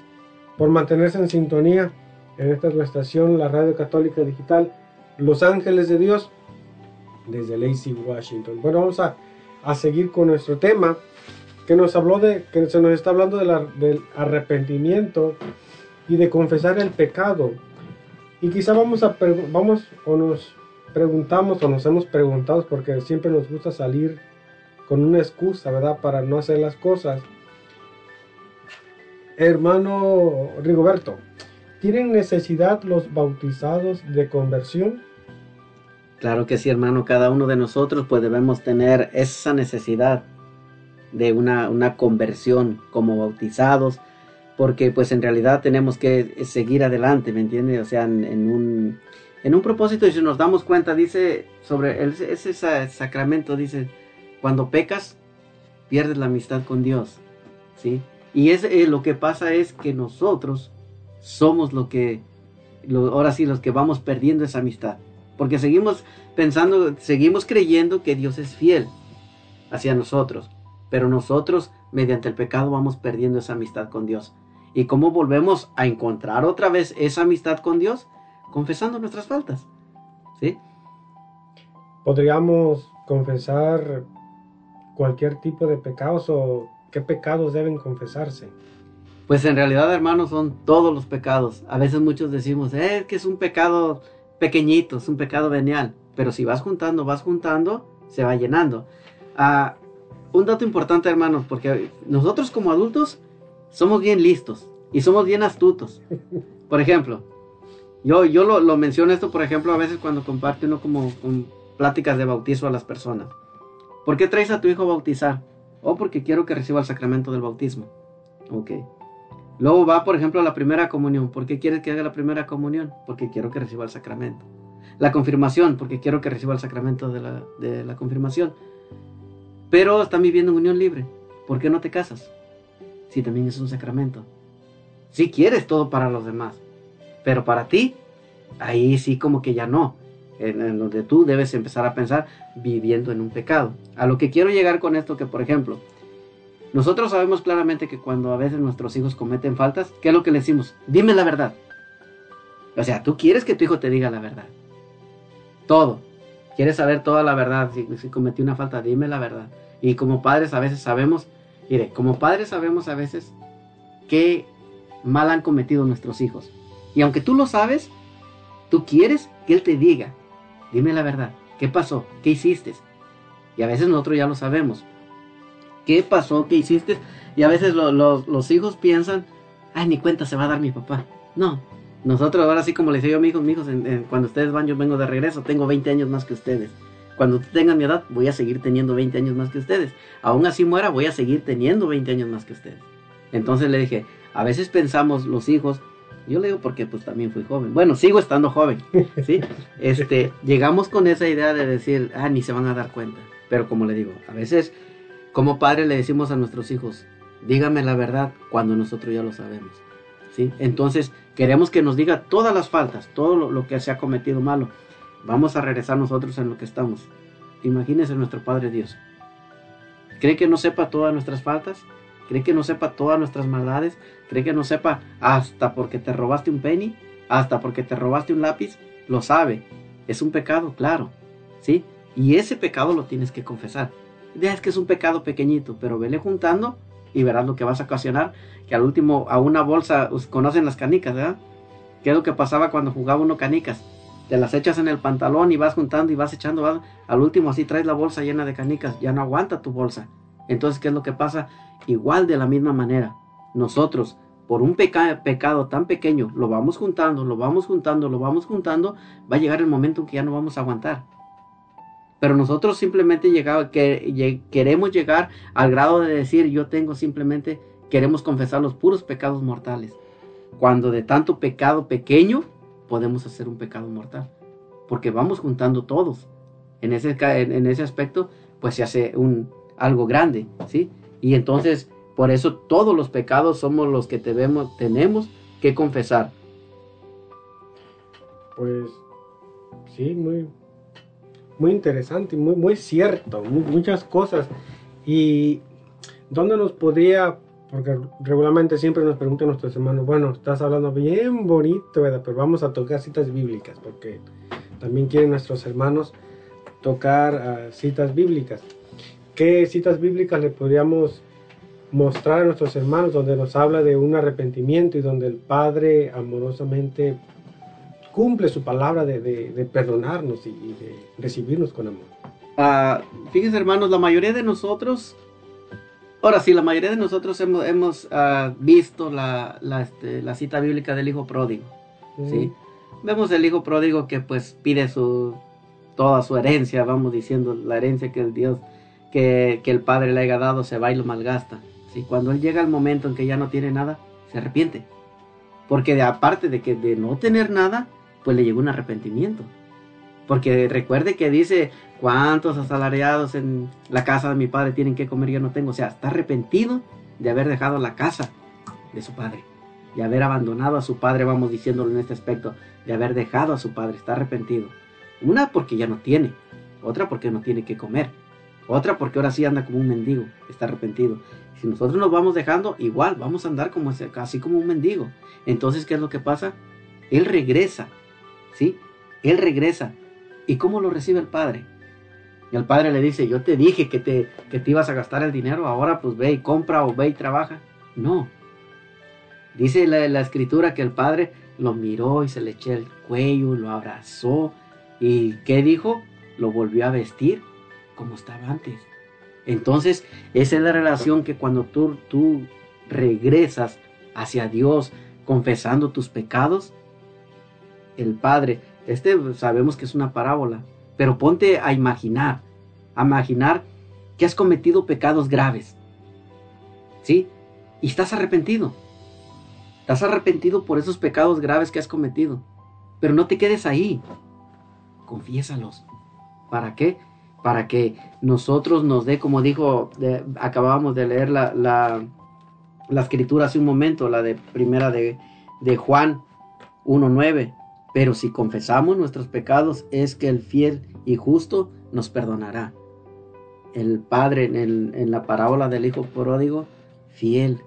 por mantenerse en sintonía en esta es nuestra estación, la Radio Católica Digital, Los Ángeles de Dios, desde Lacey, Washington. Bueno, vamos a, a seguir con nuestro tema, que nos habló de, que se nos está hablando de la- del arrepentimiento y de confesar el pecado. Y quizá vamos a, vamos o nos preguntamos o nos hemos preguntado, porque siempre nos gusta salir con una excusa, ¿verdad? Para no hacer las cosas. Hermano Rigoberto, ¿tienen necesidad los bautizados de conversión? Claro que sí, hermano. Cada uno de nosotros pues debemos tener esa necesidad de una, una conversión como bautizados, porque pues en realidad tenemos que seguir adelante, ¿me entiende? O sea, en, un, en un propósito, y si nos damos cuenta, dice sobre ese sa- sacramento, dice, cuando pecas, pierdes la amistad con Dios, ¿sí? Y es, eh, lo que pasa es que nosotros somos lo que, ahora sí, los que vamos perdiendo esa amistad. Porque seguimos pensando, seguimos creyendo que Dios es fiel hacia nosotros. Pero nosotros, mediante el pecado, vamos perdiendo esa amistad con Dios. ¿Y cómo volvemos a encontrar otra vez esa amistad con Dios? Confesando nuestras faltas. ¿Sí? ¿Podríamos confesar cualquier tipo de pecados o qué pecados deben confesarse? Pues en realidad, hermanos, son todos los pecados. A veces muchos decimos, eh, que es un pecado pequeñito, es un pecado venial. Pero si vas juntando, vas juntando, se va llenando. Ah, un dato importante, hermanos, porque nosotros como adultos somos bien listos y somos bien astutos. Por ejemplo, yo, yo lo, lo menciono esto, por ejemplo, a veces cuando comparte uno como con pláticas de bautizo a las personas. ¿Por qué traes a tu hijo a bautizar? O porque quiero que reciba el sacramento del bautismo. Ok. Luego va, por ejemplo, a la primera comunión. ¿Por qué quieres que haga la primera comunión? Porque quiero que reciba el sacramento. La confirmación, porque quiero que reciba el sacramento de la, de la confirmación. Pero están viviendo en unión libre. ¿Por qué no te casas? Si también es un sacramento. Si quieres todo para los demás. Pero para ti, ahí sí como que ya no. En, en donde tú debes empezar a pensar viviendo en un pecado. A lo que quiero llegar con esto, que por ejemplo, nosotros sabemos claramente que cuando a veces nuestros hijos cometen faltas, ¿qué es lo que le decimos? Dime la verdad. O sea, tú quieres que tu hijo te diga la verdad. Todo. Quieres saber toda la verdad. Si, si cometí una falta, dime la verdad. Y como padres a veces sabemos, mire, como padres sabemos a veces qué mal han cometido nuestros hijos. Y aunque tú lo sabes, tú quieres que él te diga, dime la verdad, ¿qué pasó? ¿Qué hiciste? Y a veces nosotros ya lo sabemos. ¿Qué pasó? ¿Qué hiciste? Y a veces lo- lo- los hijos piensan, ay, ni cuenta se va a dar mi papá. No, nosotros ahora sí como les digo a mis hijos, mis hijos, en- en- cuando ustedes van yo vengo de regreso, tengo 20 años más que ustedes. Cuando tengan mi edad, voy a seguir teniendo 20 años más que ustedes. Aún así muera, voy a seguir teniendo 20 años más que ustedes. Entonces le dije, a veces pensamos los hijos, yo le digo porque pues también fui joven. Bueno, sigo estando joven, ¿sí? (laughs) Este, llegamos con esa idea de decir, ah, ni se van a dar cuenta. Pero como le digo, a veces como padre le decimos a nuestros hijos, dígame la verdad cuando nosotros ya lo sabemos. ¿sí? Entonces queremos que nos diga todas las faltas, todo lo, que se ha cometido malo. Vamos a regresar nosotros en lo que estamos. Imagínese nuestro Padre Dios. ¿Cree que no sepa todas nuestras faltas? ¿Cree que no sepa todas nuestras maldades? ¿Cree que no sepa hasta porque te robaste un penny? ¿Hasta porque te robaste un lápiz? Lo sabe. Es un pecado, claro. ¿Sí? Y ese pecado lo tienes que confesar. Es que es un pecado pequeñito, pero vele juntando y verás lo que vas a ocasionar. Que al último, a una bolsa, conocen las canicas, ¿verdad? ¿Qué es lo que pasaba cuando jugaba uno canicas? Te las echas en el pantalón y vas juntando y vas echando. al último así traes la bolsa llena de canicas. Ya no aguanta tu bolsa. Entonces, ¿qué es lo que pasa? Igual de la misma manera. Nosotros, por un peca- pecado tan pequeño, lo vamos juntando, lo vamos juntando, lo vamos juntando, va a llegar el momento en que ya no vamos a aguantar. Pero nosotros simplemente que, queremos llegar al grado de decir, yo tengo simplemente, queremos confesar los puros pecados mortales. Cuando de tanto pecado pequeño podemos hacer un pecado mortal. Porque vamos juntando todos. En ese, en ese aspecto, pues se hace un, algo grande, ¿sí? Y entonces, por eso todos los pecados somos los que debemos, tenemos que confesar. Pues sí, muy, muy interesante, muy, muy cierto, mu- muchas cosas. Y dónde nos podría, porque regularmente siempre nos preguntan nuestros hermanos, bueno, estás hablando bien bonito, ¿verdad? Pero vamos a tocar citas bíblicas, porque también quieren nuestros hermanos tocar ah, citas bíblicas. ¿Qué citas bíblicas le podríamos mostrar a nuestros hermanos donde nos habla de un arrepentimiento y donde el Padre amorosamente cumple su palabra de, de- de perdonarnos y, y de recibirnos con amor. Ah, fíjense hermanos, la mayoría de nosotros, ahora sí, la mayoría de nosotros hemos, hemos ah, visto la, la, este, la cita bíblica del hijo pródigo. ¿sí? Vemos el hijo pródigo que pues pide su, toda su herencia, vamos diciendo, la herencia que el Dios, que, que el Padre le haya dado, se va y lo malgasta. ¿sí? Cuando él llega al momento en que ya no tiene nada, se arrepiente. Porque de, aparte de que de no tener nada, pues le llegó un arrepentimiento. Porque recuerde que dice, ¿cuántos asalariados en la casa de mi padre tienen que comer? Yo no tengo. O sea, está arrepentido de haber dejado la casa de su padre, de haber abandonado a su padre, vamos diciéndolo en este aspecto, de haber dejado a su padre, está arrepentido. Una porque ya no tiene, otra porque no tiene que comer, otra porque ahora sí anda como un mendigo, está arrepentido. Si nosotros nos vamos dejando, igual vamos a andar como así como un mendigo. Entonces, ¿qué es lo que pasa? Él regresa, ¿sí? Él regresa. ¿Y cómo lo recibe el padre? Y el padre le dice, yo te dije que te, que te ibas a gastar el dinero, ahora pues ve y compra o ve y trabaja. No. Dice la, la escritura que el padre lo miró y se le echó el cuello, lo abrazó. ¿Y qué dijo? Lo volvió a vestir como estaba antes. Entonces, esa es la relación que cuando tú, tú regresas hacia Dios confesando tus pecados, el Padre, este sabemos que es una parábola, pero ponte a imaginar, a imaginar que has cometido pecados graves. ¿Sí? Y estás arrepentido. Estás arrepentido por esos pecados graves que has cometido. Pero no te quedes ahí. Confiésalos. ¿Para qué? Para que nosotros nos dé, como dijo, acabábamos de leer la, la, la, escritura hace un momento, la de primera de, de Juan 1.9. Pero si confesamos nuestros pecados, es que el fiel y justo nos perdonará. El Padre en, la parábola del Hijo pródigo, fiel,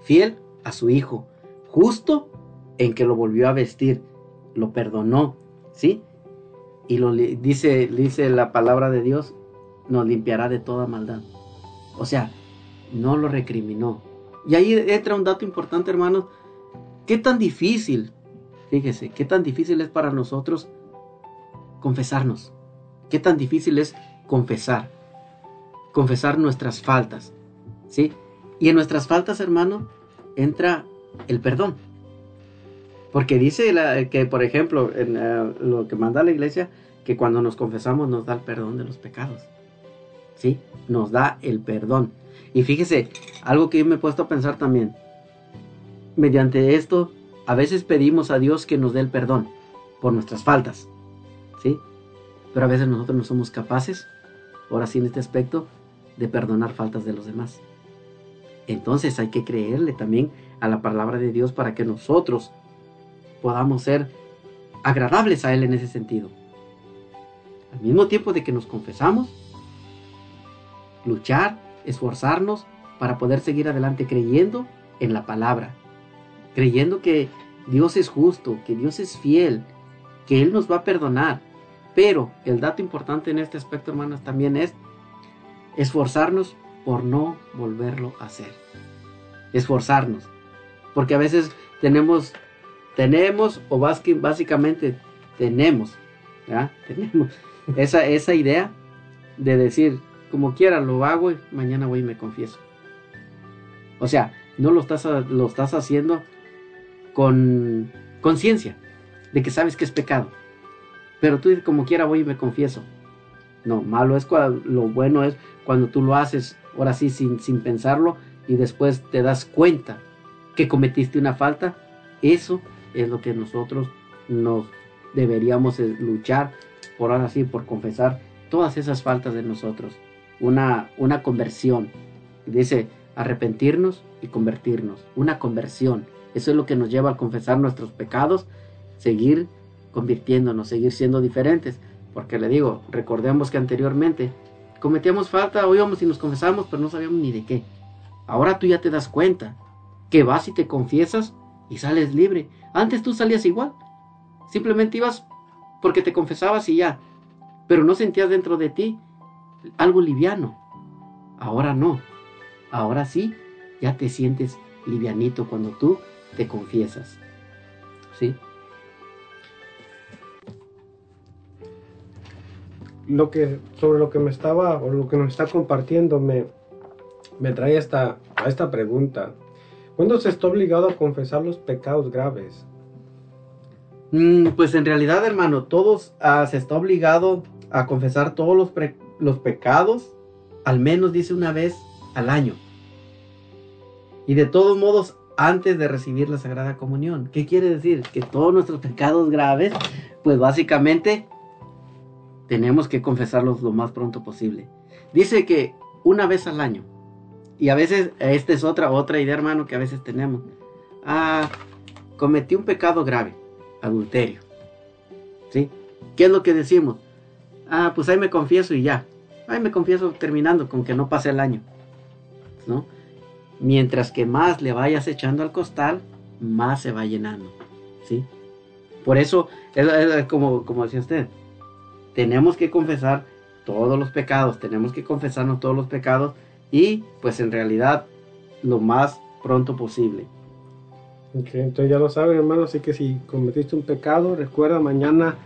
fiel a su Hijo, justo en que lo volvió a vestir, lo perdonó, ¿sí? Y lo dice, dice la palabra de Dios, nos limpiará de toda maldad. O sea, no lo recriminó. Y ahí entra un dato importante, hermanos. ¿Qué tan difícil, fíjese, qué tan difícil es para nosotros confesarnos? ¿Qué tan difícil es confesar? Confesar nuestras faltas, ¿sí? Y en nuestras faltas, hermano, entra el perdón. Porque dice que, por ejemplo, en eh, lo que manda la iglesia, que cuando nos confesamos nos da el perdón de los pecados. ¿Sí? Nos da el perdón. Y fíjese, algo que yo me he puesto a pensar también. Mediante esto, a veces pedimos a Dios que nos dé el perdón por nuestras faltas. ¿Sí? Pero a veces nosotros no somos capaces, ahora sí en este aspecto, de perdonar faltas de los demás. Entonces hay que creerle también a la palabra de Dios para que nosotros podamos ser agradables a Él en ese sentido. Al mismo tiempo de que nos confesamos, luchar, esforzarnos para poder seguir adelante creyendo en la palabra, creyendo que Dios es justo, que Dios es fiel, que Él nos va a perdonar. Pero el dato importante en este aspecto, hermanos, también es esforzarnos por no volverlo a hacer. Esforzarnos. Porque a veces tenemos, tenemos o básicamente tenemos, ¿ya? (laughs) Tenemos esa, esa idea de decir, como quiera lo hago y mañana voy y me confieso. O sea, no lo estás, lo estás haciendo con conciencia de que sabes que es pecado. Pero tú como quiera voy y me confieso. No, malo es cuando, lo bueno es cuando tú lo haces, ahora sí, sin, sin pensarlo, y después te das cuenta que cometiste una falta. Eso es lo que nosotros nos deberíamos luchar por ahora sí, por confesar todas esas faltas de nosotros. Una, una conversión. Dice, arrepentirnos y convertirnos. Una conversión. Eso es lo que nos lleva a confesar nuestros pecados, seguir convirtiéndonos, seguir siendo diferentes. Porque le digo, recordemos que anteriormente cometíamos falta, o íbamos y nos confesamos, pero no sabíamos ni de qué. Ahora tú ya te das cuenta que vas y te confiesas y sales libre. Antes tú salías igual. Simplemente ibas porque te confesabas y ya. Pero no sentías dentro de ti algo liviano. Ahora no. Ahora sí, ya te sientes livianito cuando tú te confiesas. ¿Sí? Lo que, sobre lo que me estaba, o lo que nos está compartiendo, me, me trae esta, a esta pregunta. ¿Cuándo se está obligado a confesar los pecados graves? Mm, pues en realidad, hermano, todos ah, se está obligado a confesar todos los, los pecados, al menos dice una vez al año. Y de todos modos, antes de recibir la Sagrada Comunión. ¿Qué quiere decir? Que todos nuestros pecados graves, pues básicamente tenemos que confesarlos lo más pronto posible. Dice que una vez al año. Y a veces, esta es otra, otra idea, hermano, que a veces tenemos. Ah, cometí un pecado grave, adulterio. ¿Sí? ¿Qué es lo que decimos? Ah, pues ahí me confieso y ya. Ahí me confieso terminando con que no pase el año. ¿No? Mientras que más le vayas echando al costal, más se va llenando. ¿Sí? Por eso, es, como, como decía usted, tenemos que confesar todos los pecados, tenemos que confesarnos todos los pecados y pues en realidad lo más pronto posible. Entonces ya lo saben hermano, así que si cometiste un pecado, recuerda mañana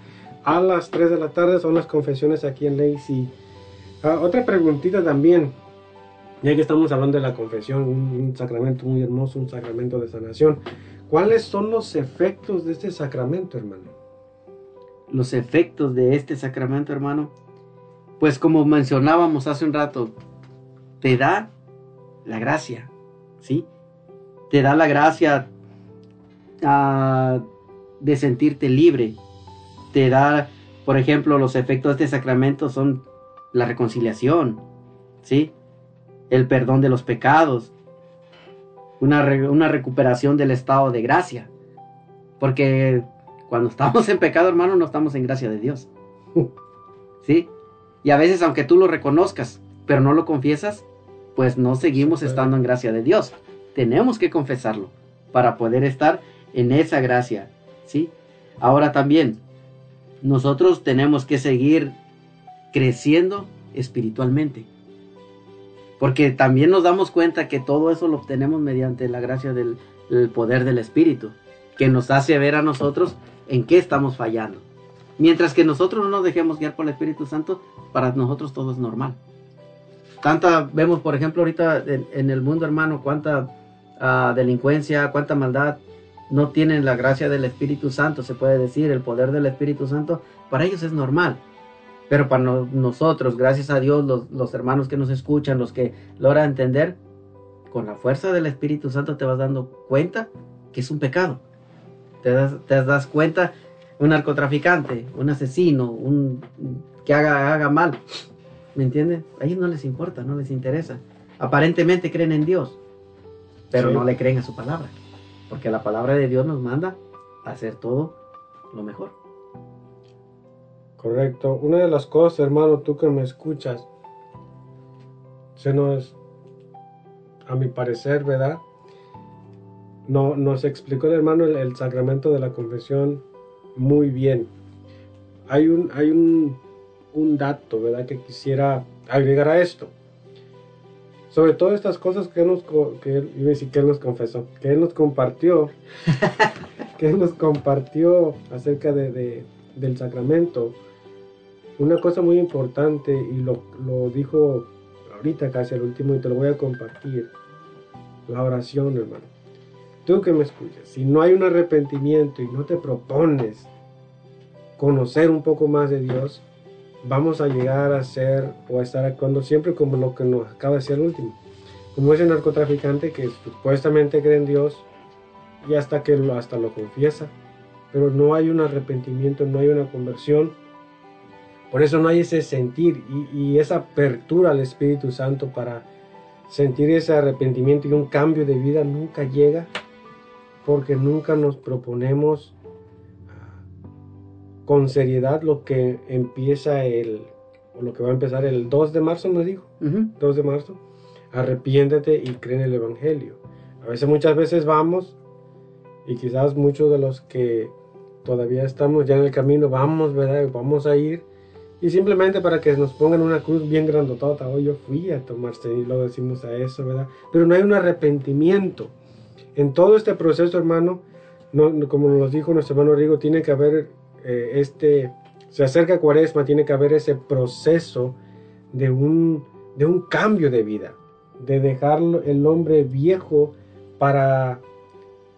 a las 3 de la tarde son las confesiones aquí en Lacey. Ah, otra preguntita también, ya que estamos hablando de la confesión, un, sacramento muy hermoso, un sacramento de sanación. ¿Cuáles son los efectos de este sacramento, hermano? Los efectos de este sacramento, hermano, pues como mencionábamos hace un rato, te da la gracia, ¿sí? Te da la gracia ah, de sentirte libre. Te da, por ejemplo, los efectos de este sacramento son la reconciliación, ¿sí? El perdón de los pecados, una, re- una recuperación del estado de gracia. Porque cuando estamos en pecado, hermano, no estamos en gracia de Dios. (laughs) ¿Sí? Y a veces, aunque tú lo reconozcas, pero no lo confiesas, pues no seguimos estando en gracia de Dios. Tenemos que confesarlo para poder estar en esa gracia. ¿Sí? Ahora también, nosotros tenemos que seguir creciendo espiritualmente. Porque también nos damos cuenta que todo eso lo obtenemos mediante la gracia del, poder del Espíritu, que nos hace ver a nosotros en qué estamos fallando. Mientras que nosotros no nos dejemos guiar por el Espíritu Santo, para nosotros todo es normal. Tanta, vemos por ejemplo ahorita en, en el mundo hermano, cuánta ah, delincuencia, cuánta maldad no tienen la gracia del Espíritu Santo, se puede decir, el poder del Espíritu Santo, para ellos es normal. Pero para no- nosotros, gracias a Dios, los, los hermanos que nos escuchan, los que logran entender, con la fuerza del Espíritu Santo te vas dando cuenta que es un pecado. Te das, te das cuenta, un narcotraficante, un asesino, un que haga, haga mal. ¿Me entiendes? A ellos no les importa, no les interesa. Aparentemente creen en Dios, pero Sí. no le creen a su palabra. Porque la palabra de Dios nos manda a hacer todo lo mejor. Correcto. Una de las cosas, hermano, tú que me escuchas, se nos, a mi parecer, ¿verdad? No, nos explicó el hermano el, el sacramento de la confesión muy bien. Hay un, hay un, un dato, ¿verdad? Que quisiera agregar a esto. Sobre todo estas cosas que él nos, que él, iba a decir que él nos confesó, que él nos compartió, (laughs) que él nos compartió acerca de, de- del sacramento. Una cosa muy importante, y lo, lo dijo ahorita casi al último, y te lo voy a compartir, la oración, hermano. Tú que me escuchas, si no hay un arrepentimiento y no te propones conocer un poco más de Dios, vamos a llegar a ser o a estar actuando siempre como lo que nos acaba de ser el último. Como ese narcotraficante que supuestamente cree en Dios y hasta que hasta lo confiesa, pero no hay un arrepentimiento, no hay una conversión. Por eso no hay ese sentir y, y esa apertura al Espíritu Santo para sentir ese arrepentimiento y un cambio de vida nunca llega porque nunca nos proponemos con seriedad lo que empieza el, o lo que va a empezar el 2 de marzo, nos dijo, 2 de marzo, arrepiéntete y cree en el Evangelio. A veces, muchas veces vamos, y quizás muchos de los que todavía estamos ya en el camino, vamos, ¿verdad? Vamos a ir, y simplemente para que nos pongan una cruz bien grandotota, hoy yo fui a tomarse y lo decimos a eso, ¿verdad? Pero no hay un arrepentimiento. En todo este proceso, hermano, no, no- como nos dijo nuestro hermano Rigo, tiene que haber eh, este, se acerca Cuaresma, tiene que haber ese proceso de un, de un cambio de vida, de dejar el hombre viejo para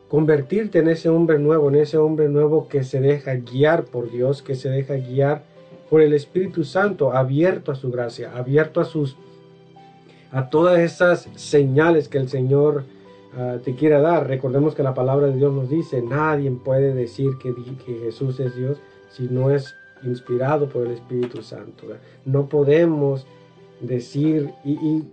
convertirte en ese hombre nuevo, en ese hombre nuevo que se deja guiar por Dios, que se deja guiar por el Espíritu Santo, abierto a su gracia, abierto a sus a todas esas señales que el Señor ah, te quiera dar. Recordemos que la palabra de Dios nos dice, nadie puede decir que, Jesús es Dios si no es inspirado por el Espíritu Santo. No podemos decir y, y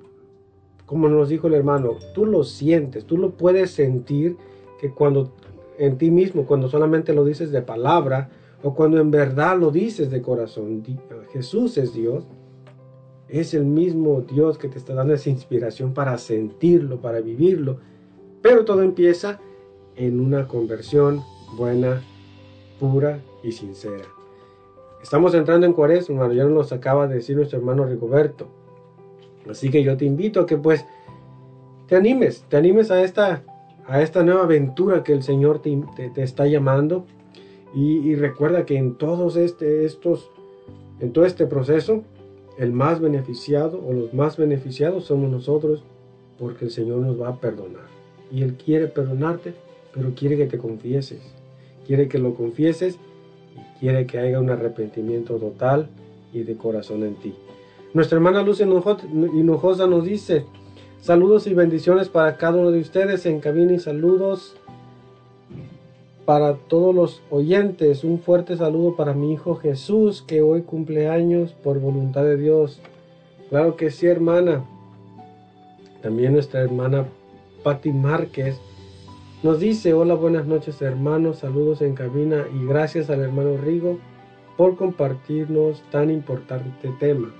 como nos dijo el hermano, tú lo sientes, tú lo puedes sentir que cuando en ti mismo, cuando solamente lo dices de palabra o cuando en verdad lo dices de corazón, Jesús es Dios, es el mismo Dios que te está dando esa inspiración para sentirlo, para vivirlo. Pero todo empieza en una conversión buena, pura y sincera. Estamos entrando en cuaresma, ya nos acaba de decir nuestro hermano Rigoberto. Así que yo te invito a que pues te animes, te animes a esta, a esta nueva aventura que el Señor te, te, está llamando. Y, recuerda que en todos este, estos, en todo este proceso, el más beneficiado o los más beneficiados somos nosotros porque el Señor nos va a perdonar. Y Él quiere perdonarte, pero quiere que te confieses. Quiere que lo confieses y quiere que haya un arrepentimiento total y de corazón en ti. Nuestra hermana Luz Hinojosa nos dice, saludos y bendiciones para cada uno de ustedes en cabina y saludos para todos los oyentes. Un fuerte saludo para mi hijo Jesús que hoy cumple años por voluntad de Dios. Claro que sí, hermana. También nuestra hermana Patti Márquez nos dice, hola, buenas noches hermanos, saludos en cabina y gracias al hermano Rigo por compartirnos tan importante tema.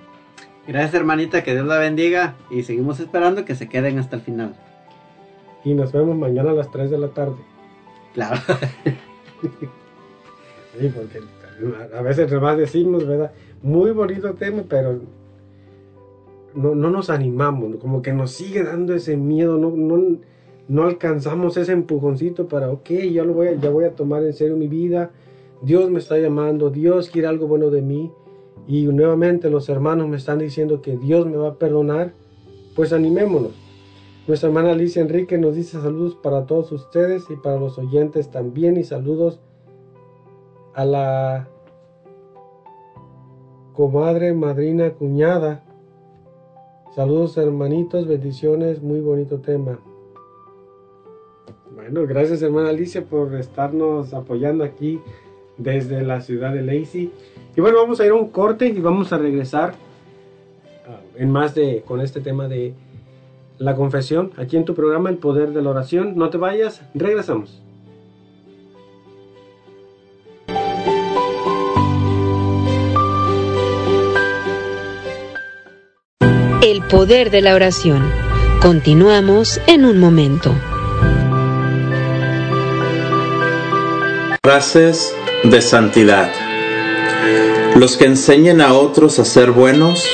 Gracias hermanita, que Dios la bendiga y seguimos esperando que se queden hasta el final. Y nos vemos mañana a las 3 de la tarde. Claro. sí, porque a veces más decimos, ¿verdad? Muy bonito tema, pero no, nos animamos, como que nos sigue dando ese miedo, no, no, no alcanzamos ese empujoncito para, ok, ya, lo voy ya voy a tomar en serio mi vida, Dios me está llamando, Dios quiere algo bueno de mí y nuevamente los hermanos me están diciendo que Dios me va a perdonar, pues animémonos. Nuestra hermana Alicia Enrique nos dice saludos para todos ustedes y para los oyentes también y saludos a la comadre, madrina, cuñada. Saludos hermanitos, bendiciones, muy bonito tema. Bueno, gracias hermana Alicia por estarnos apoyando aquí desde la ciudad de Lacey. Y bueno, vamos a ir a un corte y vamos a regresar ah, en más de con este tema de la confesión aquí en tu programa El Poder de la Oración. No te vayas, regresamos. El poder de la oración. Continuamos en un momento. Frases de santidad. Los que enseñen a otros a ser buenos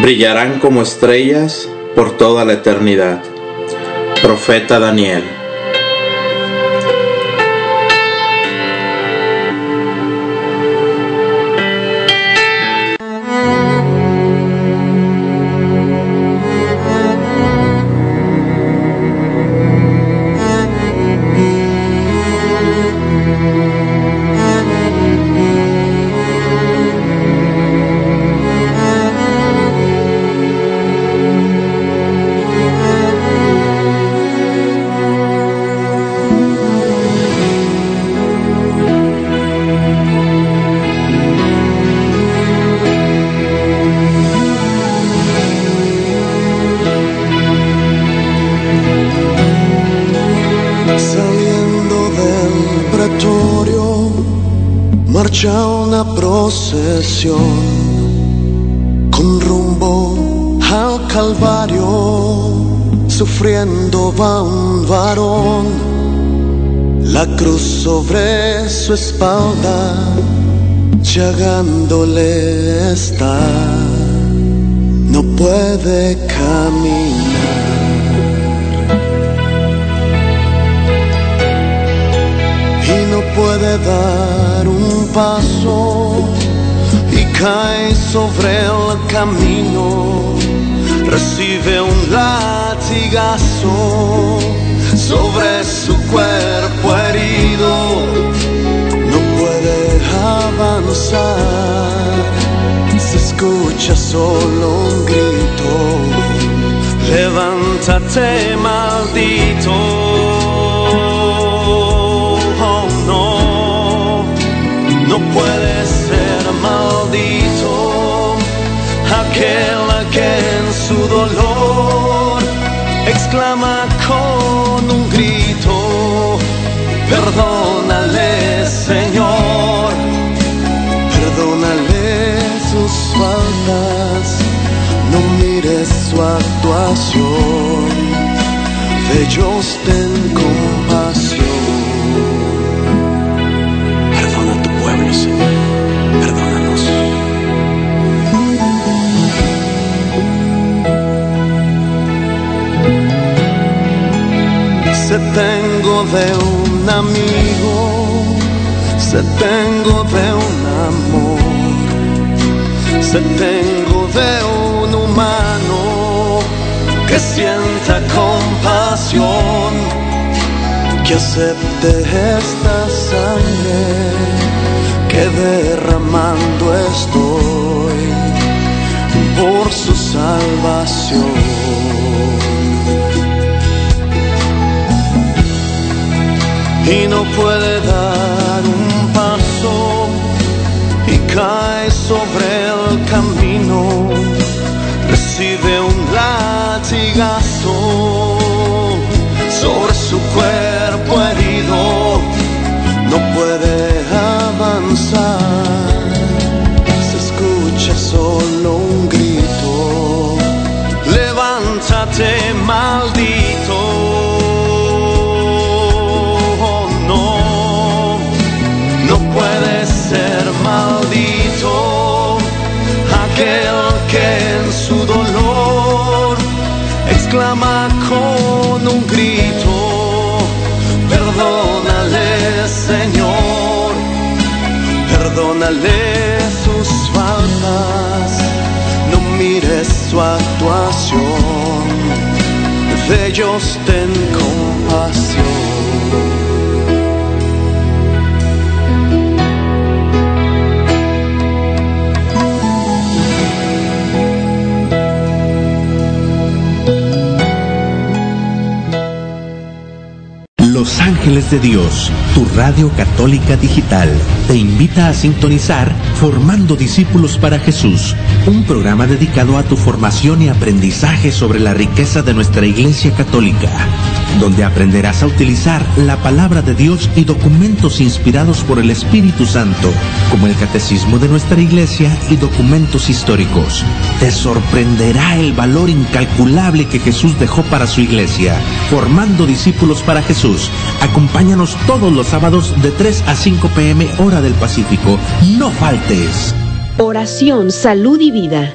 brillarán como estrellas por toda la eternidad. Profeta Daniel. Llagándole está, no puede caminar. Y no puede dar un paso cae sobre el camino, recibe un latigazo avanzar, se escucha solo un grito, levántate maldito. Oh, no, no puedes maldito. Aquel que en su dolor mires su actuación, de ellos ten compasión. Perdona a tu pueblo, Señor, perdónanos. Se tengo de un amigo, se tengo de un amor, se tengo de un humano que sienta compasión, que acepte esta sangre que derramando estoy por su salvación. y no puede dar un recibe un latigazo sobre su cuerpo herido, no puede avanzar, perdónale sus faltas, no mires su actuación, de ellos ten compasión. Ángeles de Dios, tu radio católica digital, te invita a sintonizar Formando Discípulos para Jesús, un programa dedicado a tu formación y aprendizaje sobre la riqueza de nuestra Iglesia Católica, donde aprenderás a utilizar la palabra de Dios y documentos inspirados por el Espíritu Santo, como el Catecismo de nuestra Iglesia y documentos históricos. Te sorprenderá el valor incalculable que Jesús dejó para su Iglesia, formando discípulos para Jesús. Acompáñanos todos los sábados de 3 a 5 pm hora del Pacífico. No faltes. Oración, salud y vida.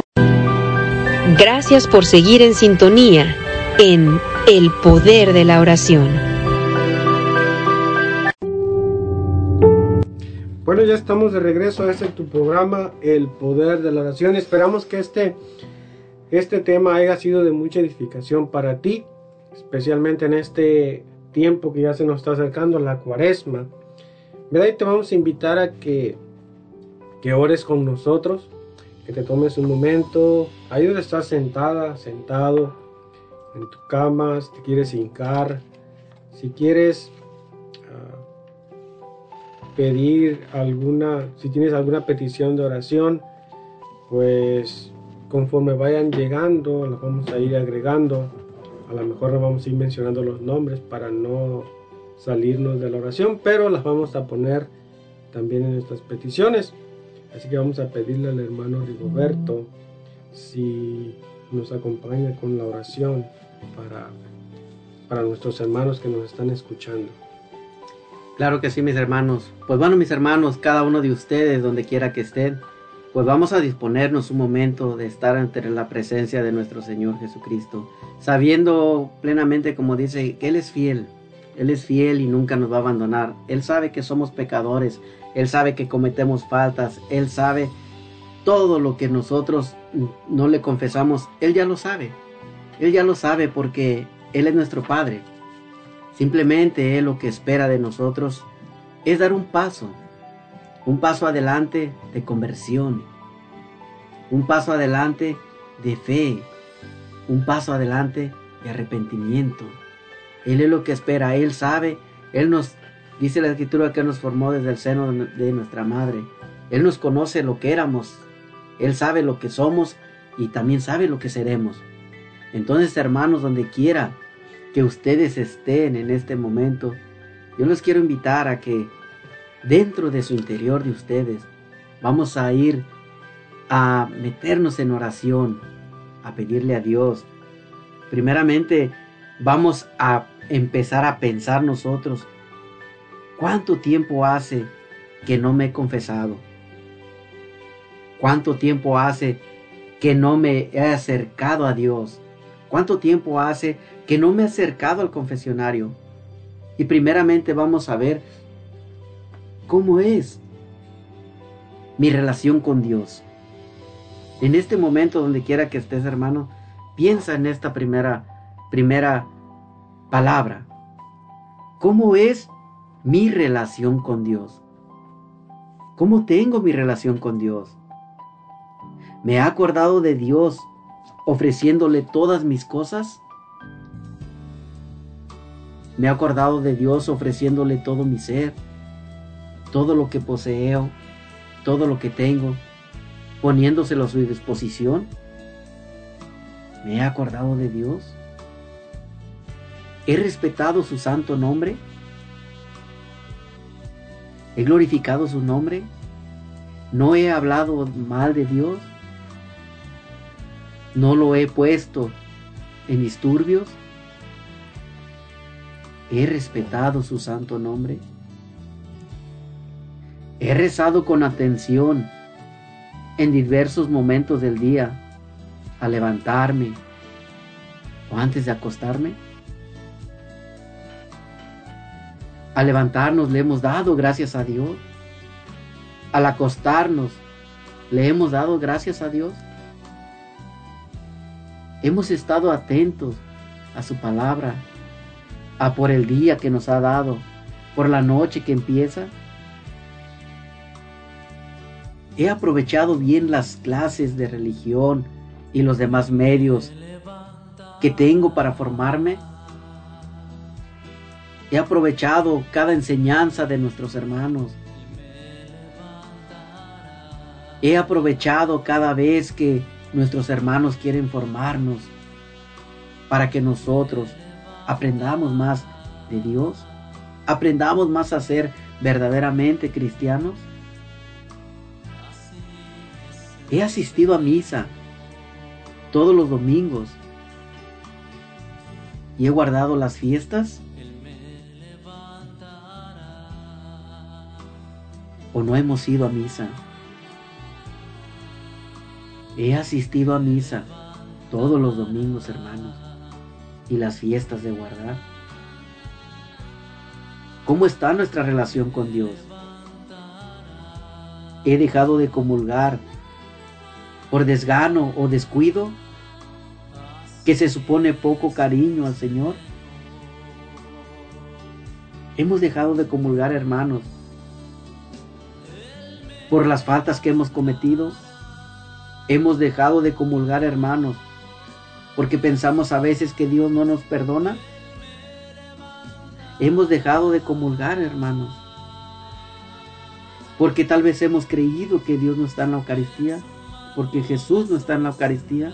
Gracias por seguir en sintonía en El Poder de la Oración. Bueno, ya estamos de regreso a este tu programa, El Poder de la Oración. Esperamos que este, este tema haya sido de mucha edificación para ti, especialmente en este tiempo que ya se nos está acercando, la cuaresma. ¿Verdad? Y te vamos a invitar a que, que ores con nosotros, que te tomes un momento, ahí donde estás sentada, sentado, en tu cama, si te quieres hincar, si quieres uh, pedir alguna, si tienes alguna petición de oración, pues conforme vayan llegando, las vamos a ir agregando. A lo mejor no vamos a ir mencionando los nombres para no salirnos de la oración, pero las vamos a poner también en nuestras peticiones. Así que vamos a pedirle al hermano Rigoberto si nos acompaña con la oración para, para nuestros hermanos que nos están escuchando. Claro que sí, mis hermanos. Pues bueno, mis hermanos, cada uno de ustedes, donde quiera que estén, pues vamos a disponernos un momento de estar ante la presencia de nuestro Señor Jesucristo, sabiendo plenamente, como dice, que Él es fiel. Él es fiel y nunca nos va a abandonar. Él sabe que somos pecadores. Él sabe que cometemos faltas. Él sabe todo lo que nosotros no le confesamos. Él ya lo sabe. Él ya lo sabe porque Él es nuestro Padre. Simplemente Él lo que espera de nosotros es dar un paso. Un paso adelante de conversión. Un paso adelante de fe. un paso adelante de arrepentimiento. Él es lo que espera, Él sabe, Él nos, dice la escritura que nos formó desde el seno de nuestra madre. Él nos conoce lo que éramos, Él sabe lo que somos y también sabe lo que seremos. Entonces, hermanos, donde quiera que ustedes estén en este momento, yo les quiero invitar a que dentro de su interior de ustedes vamos a ir a meternos en oración, a pedirle a Dios. Primeramente, vamos a empezar a pensar nosotros, ¿cuánto tiempo hace que no me he confesado? ¿Cuánto tiempo hace que no me he acercado a Dios? ¿Cuánto tiempo hace que no me he acercado al confesionario? Y primeramente vamos a ver cómo es mi relación con Dios. En este momento, donde quiera que estés, hermano, piensa en esta primera, primera palabra. ¿Cómo es mi relación con Dios? ¿Cómo tengo mi relación con Dios? ¿Me he acordado de Dios ofreciéndole todas mis cosas? ¿Me he acordado de Dios ofreciéndole todo mi ser, todo lo que poseo, todo lo que tengo, poniéndoselo a su disposición? ¿Me he acordado de Dios? ¿He respetado su santo nombre? ¿He glorificado su nombre? ¿No he hablado mal de Dios? ¿No lo he puesto en disturbios? ¿He respetado su santo nombre? ¿He rezado con atención en diversos momentos del día al levantarme o antes de acostarme? Al levantarnos le hemos dado gracias a Dios. Al acostarnos le hemos dado gracias a Dios. Hemos estado atentos a su palabra, a por el día que nos ha dado, por la noche que empieza. He aprovechado bien las clases de religión y los demás medios que tengo para formarme. He aprovechado cada enseñanza de nuestros hermanos. He aprovechado cada vez que nuestros hermanos quieren formarnos para que nosotros aprendamos más de Dios, aprendamos más a ser verdaderamente cristianos. He asistido a misa todos los domingos y he guardado las fiestas. ¿O no hemos ido a misa? He asistido a misa todos los domingos, hermanos, y las fiestas de guardar. ¿Cómo está nuestra relación con Dios? ¿He dejado de comulgar por desgano o descuido? ¿Que se supone poco cariño al Señor? Hemos dejado de comulgar, hermanos, por las faltas que hemos cometido Hemos dejado de comulgar hermanos porque pensamos a veces que Dios no nos perdona. Hemos dejado de comulgar hermanos porque tal vez hemos creído que Dios no está en la Eucaristía, porque Jesús no está en la Eucaristía.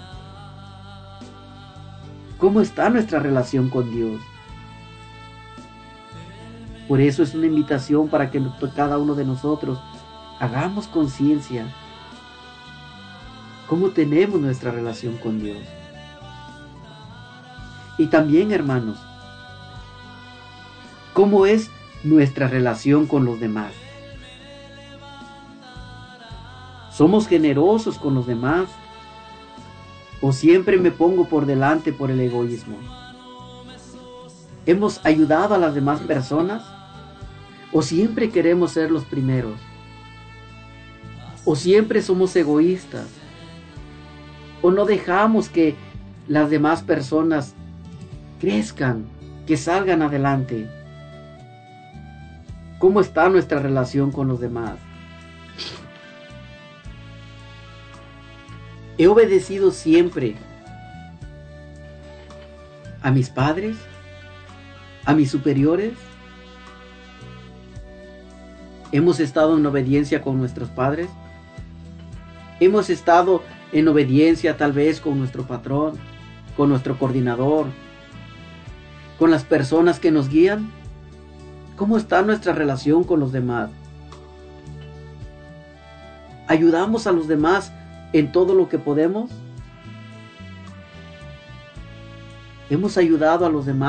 ¿Cómo está nuestra relación con Dios? Por eso es una invitación para que cada uno de nosotros hagamos conciencia cómo tenemos nuestra relación con Dios. Y también, hermanos, cómo es nuestra relación con los demás. ¿Somos generosos con los demás? ¿O siempre me pongo por delante por el egoísmo? ¿Hemos ayudado a las demás personas? ¿O siempre queremos ser los primeros? ¿O siempre somos egoístas? o no dejamos que las demás personas crezcan, que salgan adelante. ¿Cómo está nuestra relación con los demás? He obedecido siempre a mis padres, a mis superiores. Hemos estado en obediencia con nuestros padres. Hemos estado en obediencia tal vez con nuestro patrón, con nuestro coordinador, con las personas que nos guían. ¿Cómo está nuestra relación con los demás? ¿Ayudamos a los demás en todo lo que podemos? ¿Hemos ayudado a los demás?